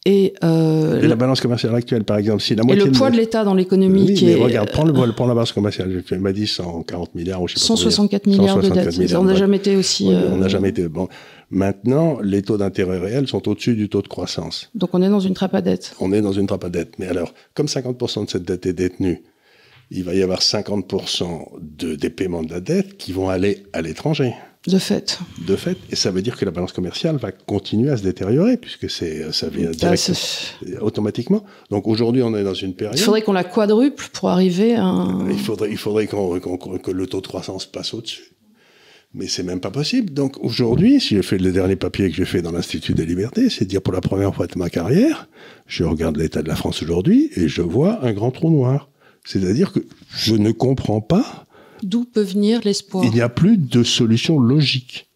[SPEAKER 2] euh, et, la balance commerciale actuelle, par exemple, si la
[SPEAKER 1] moitié. Et le poids de, l'État dans l'économie
[SPEAKER 2] oui,
[SPEAKER 1] qui
[SPEAKER 2] mais
[SPEAKER 1] est.
[SPEAKER 2] Regarde, prends, le, prends la balance commerciale. Tu m'as dit 140 milliards ou je sais pas
[SPEAKER 1] 164 milliards de dettes. on n'a jamais été aussi.
[SPEAKER 2] on n'a jamais été. Bon. Maintenant, les taux d'intérêt réels sont au-dessus du taux de croissance.
[SPEAKER 1] Donc on est dans une trappe à dette.
[SPEAKER 2] On est dans une trappe à dette. Mais alors, comme 50% de cette dette est détenue, il va y avoir 50% de, des paiements de la dette qui vont aller à l'étranger.
[SPEAKER 1] De fait.
[SPEAKER 2] De fait. Et ça veut dire que la balance commerciale va continuer à se détériorer, puisque c'est, ça vient bah, automatiquement. Donc aujourd'hui, on est dans une période.
[SPEAKER 1] Il faudrait qu'on la quadruple pour arriver à.
[SPEAKER 2] Il faudrait, il faudrait qu'on, que le taux de croissance passe au-dessus. Mais c'est même pas possible. Donc aujourd'hui, si j'ai fait le dernier papier que j'ai fait dans l'Institut des libertés, c'est dire pour la première fois de ma carrière, je regarde l'état de la France aujourd'hui et je vois un grand trou noir. C'est-à-dire que je ne comprends pas
[SPEAKER 1] D'où peut venir l'espoir
[SPEAKER 2] Il n'y a plus de solution logique.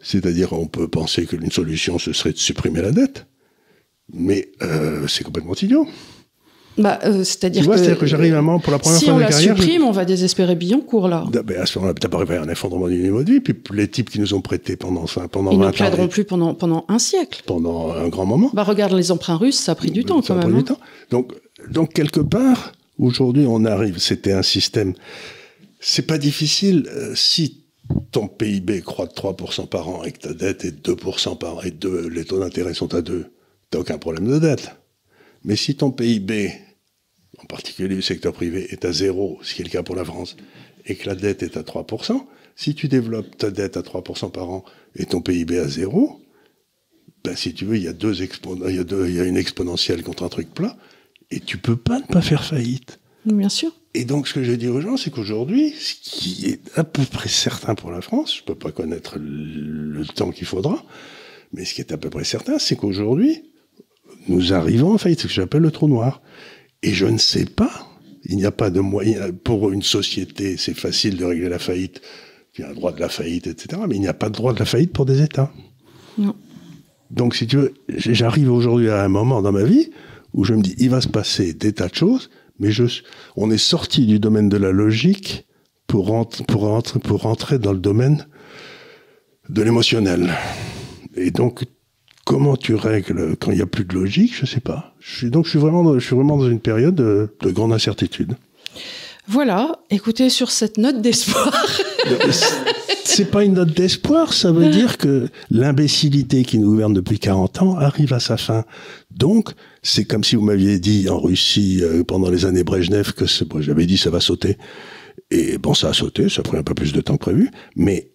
[SPEAKER 2] C'est-à-dire, on peut penser que l'une solution, ce serait de supprimer la dette. Mais euh, c'est complètement idiot.
[SPEAKER 1] Bah, euh, c'est-à-dire
[SPEAKER 2] que,
[SPEAKER 1] c'est-à-dire
[SPEAKER 2] que j'arrive vraiment pour la première
[SPEAKER 1] si
[SPEAKER 2] fois
[SPEAKER 1] on
[SPEAKER 2] de
[SPEAKER 1] la
[SPEAKER 2] carrière,
[SPEAKER 1] supprime, on va désespérer Billancourt là.
[SPEAKER 2] Ben, à ce moment-là, peut-être arriver à un effondrement du niveau de vie. Puis les types qui nous ont prêté pendant pendant
[SPEAKER 1] Ils
[SPEAKER 2] 20 ans,
[SPEAKER 1] ne plaideront plus pendant pendant un siècle.
[SPEAKER 2] pendant un grand moment.
[SPEAKER 1] Bah regarde les emprunts russes, ça a pris du temps
[SPEAKER 2] Ça
[SPEAKER 1] quand
[SPEAKER 2] a
[SPEAKER 1] même.
[SPEAKER 2] pris
[SPEAKER 1] hein.
[SPEAKER 2] du temps. Donc donc quelque part, aujourd'hui, on arrive. C'était un système. C'est pas difficile euh, si ton PIB croît de 3% par an et que ta dette est de 2% par an et deux, les taux d'intérêt sont à 2, t'as aucun problème de dette. Mais si ton PIB, en particulier le secteur privé, est à zéro, ce qui est le cas pour la France, et que la dette est à 3%, si tu développes ta dette à 3% par an et ton PIB à zéro, ben, si tu veux, il y a y a une exponentielle contre un truc plat, et tu peux pas ne pas faire faillite.
[SPEAKER 1] Bien sûr.
[SPEAKER 2] Et donc, ce que je dis aux gens, c'est qu'aujourd'hui, ce qui est à peu près certain pour la France, je peux pas connaître le temps qu'il faudra, mais ce qui est à peu près certain, c'est qu'aujourd'hui, nous arrivons en faillite, ce que j'appelle le trou noir. Et je ne sais pas, il n'y a pas de moyen, pour une société, c'est facile de régler la faillite, il y a un droit de la faillite, etc., mais il n'y a pas de droit de la faillite pour des États.
[SPEAKER 1] Non.
[SPEAKER 2] Donc, si tu veux, j'arrive aujourd'hui à un moment dans ma vie où je me dis, il va se passer des tas de choses, mais on est sorti du domaine de la logique pour, rentrer, pour, pour dans le domaine de l'émotionnel. Et donc, comment tu règles quand il n'y a plus de logique Je sais pas. Je suis, donc, je suis, vraiment, je suis vraiment dans une période de, de grande incertitude.
[SPEAKER 1] Voilà, écoutez, sur cette note d'espoir.
[SPEAKER 2] c'est pas une note d'espoir, ça veut dire que l'imbécilité qui nous gouverne depuis 40 ans arrive à sa fin. Donc, c'est comme si vous m'aviez dit en Russie euh, pendant les années Brejnev que bon, j'avais dit ça va sauter. Et bon, ça a sauté, ça a pris un peu plus de temps que prévu, mais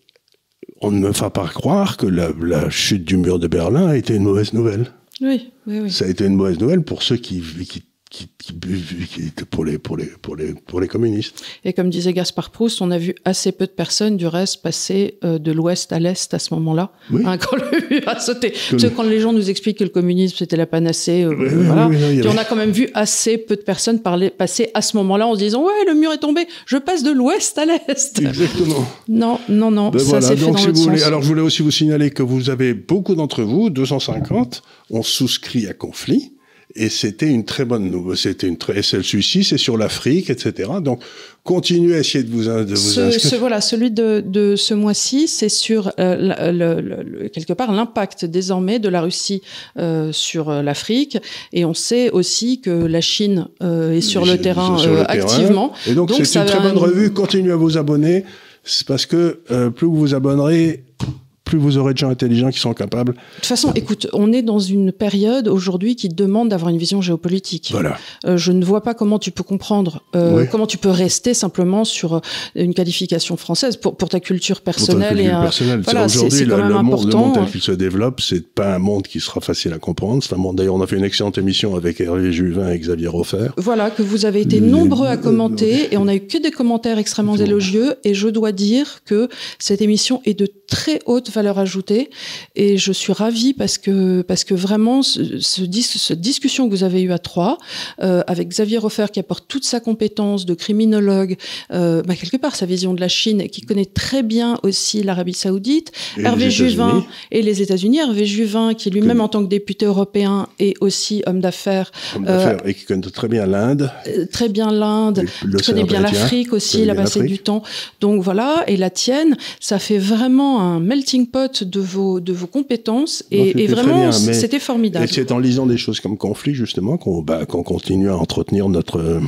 [SPEAKER 2] on ne me fait pas croire que la, la, chute du mur de Berlin a été une mauvaise nouvelle.
[SPEAKER 1] Oui, oui, oui.
[SPEAKER 2] Ça a été une mauvaise nouvelle pour ceux qui, qui qui, qui, qui, pour, les, pour, les, pour, les, pour les communistes.
[SPEAKER 1] Et comme disait Gaspard Proust, on a vu assez peu de personnes, du reste, passer euh, de l'ouest à l'est à ce moment-là,
[SPEAKER 2] oui.
[SPEAKER 1] hein, quand le mur a sauté. Parce que quand les gens nous expliquent que le communisme c'était la panacée, euh,
[SPEAKER 2] Oui, oui,
[SPEAKER 1] voilà, puis on a quand même vu assez peu de personnes parler, passer à ce moment-là en se disant ouais le mur est tombé, je passe de l'ouest à l'est.
[SPEAKER 2] Exactement.
[SPEAKER 1] Non, non, non,
[SPEAKER 2] Ben
[SPEAKER 1] ça
[SPEAKER 2] voilà,
[SPEAKER 1] s'est fait
[SPEAKER 2] donc
[SPEAKER 1] dans
[SPEAKER 2] si
[SPEAKER 1] l'autre
[SPEAKER 2] vous voulez,
[SPEAKER 1] sens.
[SPEAKER 2] alors je voulais aussi vous signaler que vous avez beaucoup d'entre vous, 250, ont souscrit à Conflit. Et c'était une très bonne nouvelle. C'était une très, et celui-ci, c'est sur l'Afrique, etc. Donc, continuez à essayer de vous, de vous
[SPEAKER 1] Ce,
[SPEAKER 2] inscrire.
[SPEAKER 1] ce- voilà, celui de, de ce mois-ci, c'est sur euh, le- le- le- quelque part l'impact désormais de la Russie euh, sur euh, l'Afrique, et on sait aussi que la Chine euh, est sur le terrain
[SPEAKER 2] sur le
[SPEAKER 1] euh,
[SPEAKER 2] terrain.
[SPEAKER 1] activement.
[SPEAKER 2] Et donc,
[SPEAKER 1] Donc,
[SPEAKER 2] c'est une très bonne revue. Continuez à vous abonner. C'est parce que euh, plus vous vous abonnerez, plus vous aurez de gens intelligents qui sont capables.
[SPEAKER 1] De toute façon, écoute, on est dans une période aujourd'hui qui demande d'avoir une vision géopolitique.
[SPEAKER 2] Voilà.
[SPEAKER 1] Euh, je ne vois pas comment tu peux comprendre, euh,
[SPEAKER 2] Oui.
[SPEAKER 1] comment tu peux rester simplement sur euh, une qualification française pour, pour ta culture
[SPEAKER 2] Pour ta
[SPEAKER 1] personnelle. et
[SPEAKER 2] culture
[SPEAKER 1] un-
[SPEAKER 2] personnelle.
[SPEAKER 1] voilà,
[SPEAKER 2] aujourd'hui le, le monde, le monde tel qu'il se développe, c'est pas un monde qui sera facile à comprendre. C'est un monde. D'ailleurs, on a fait une excellente émission avec Hervé Juvin et Xavier Roffer.
[SPEAKER 1] Voilà, que vous avez été
[SPEAKER 2] Les-
[SPEAKER 1] nombreux à commenter et on a eu que des commentaires extrêmement élogieux et je dois dire que cette émission est de très haute valeur ajoutée et je suis ravie parce que parce que vraiment ce, ce dis- cette discussion que vous avez eue à trois euh, avec Xavier Roffer qui apporte toute sa compétence de criminologue, euh, bah, quelque part sa vision de la Chine et qui connaît très bien aussi l'Arabie Saoudite,
[SPEAKER 2] Et
[SPEAKER 1] Hervé Juvin et les États-Unis, Hervé Juvin qui lui-même
[SPEAKER 2] Que-
[SPEAKER 1] en tant que député européen et aussi homme d'affaires Euh,
[SPEAKER 2] et qui connaît très bien l'Inde.
[SPEAKER 1] euh, très bien l'Inde,
[SPEAKER 2] l'océan
[SPEAKER 1] bien l'Afrique aussi, il a passé du temps. Donc voilà, et la tienne, ça fait vraiment un melting de vos, de vos compétences. Et, et vraiment, c'était
[SPEAKER 2] Et
[SPEAKER 1] formidable.
[SPEAKER 2] c'est en lisant des choses comme conflit, justement, qu'on bah, continue à entretenir notre, euh,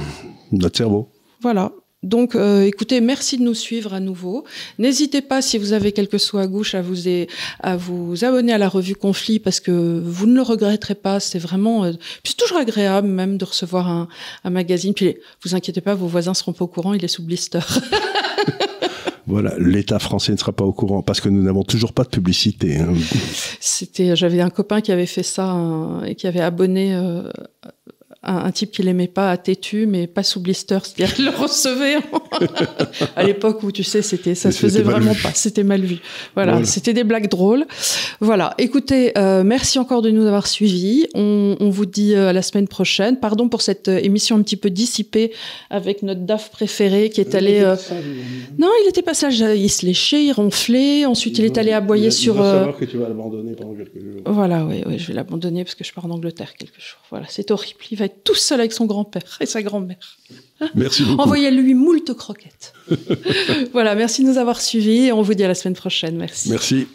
[SPEAKER 2] notre cerveau.
[SPEAKER 1] Voilà. Donc, euh, écoutez, merci de nous suivre à nouveau. N'hésitez pas, si vous avez quelque chose à gauche, à vous, à vous abonner à la revue Conflit parce que vous ne le regretterez pas. C'est vraiment, euh, c'est toujours agréable même de recevoir un, un magazine. Puis, vous inquiétez pas, vos voisins seront pas au courant. Il est sous blister.
[SPEAKER 2] Voilà, l'État français ne sera pas au courant parce que nous n'avons toujours pas de publicité. hein.
[SPEAKER 1] C'était, j'avais un copain qui avait fait ça un- et qui avait abonné euh, un, un type qu'il aimait pas à Tétu, mais pas sous blister, c'est-à-dire qu'il le recevait à l'époque où tu sais, c'était, ça
[SPEAKER 2] Mais
[SPEAKER 1] se faisait vraiment
[SPEAKER 2] vu.
[SPEAKER 1] pas, c'était mal vu. Voilà,
[SPEAKER 2] Voilà.
[SPEAKER 1] c'était des blagues drôles. Voilà, écoutez, euh, merci encore de nous avoir suivis. On, on vous dit euh, à la semaine prochaine. Pardon pour cette euh, émission un petit peu dissipée avec notre DAF préféré qui est allé. euh, Non, il était pas sage, il se léchait, il ronflait. Ensuite, il est allé aboyer sur. euh,
[SPEAKER 2] que tu vas l'abandonner pendant quelques jours.
[SPEAKER 1] voilà, oui, oui, je vais l'abandonner parce que je pars en Angleterre quelque jours. Voilà, c'est horrible. Il va être tout seul avec son grand-père et sa grand-mère.
[SPEAKER 2] Merci beaucoup.
[SPEAKER 1] Envoyez-lui moult croquettes. voilà, merci de nous avoir suivis et on vous dit à la semaine prochaine. Merci.
[SPEAKER 2] Merci.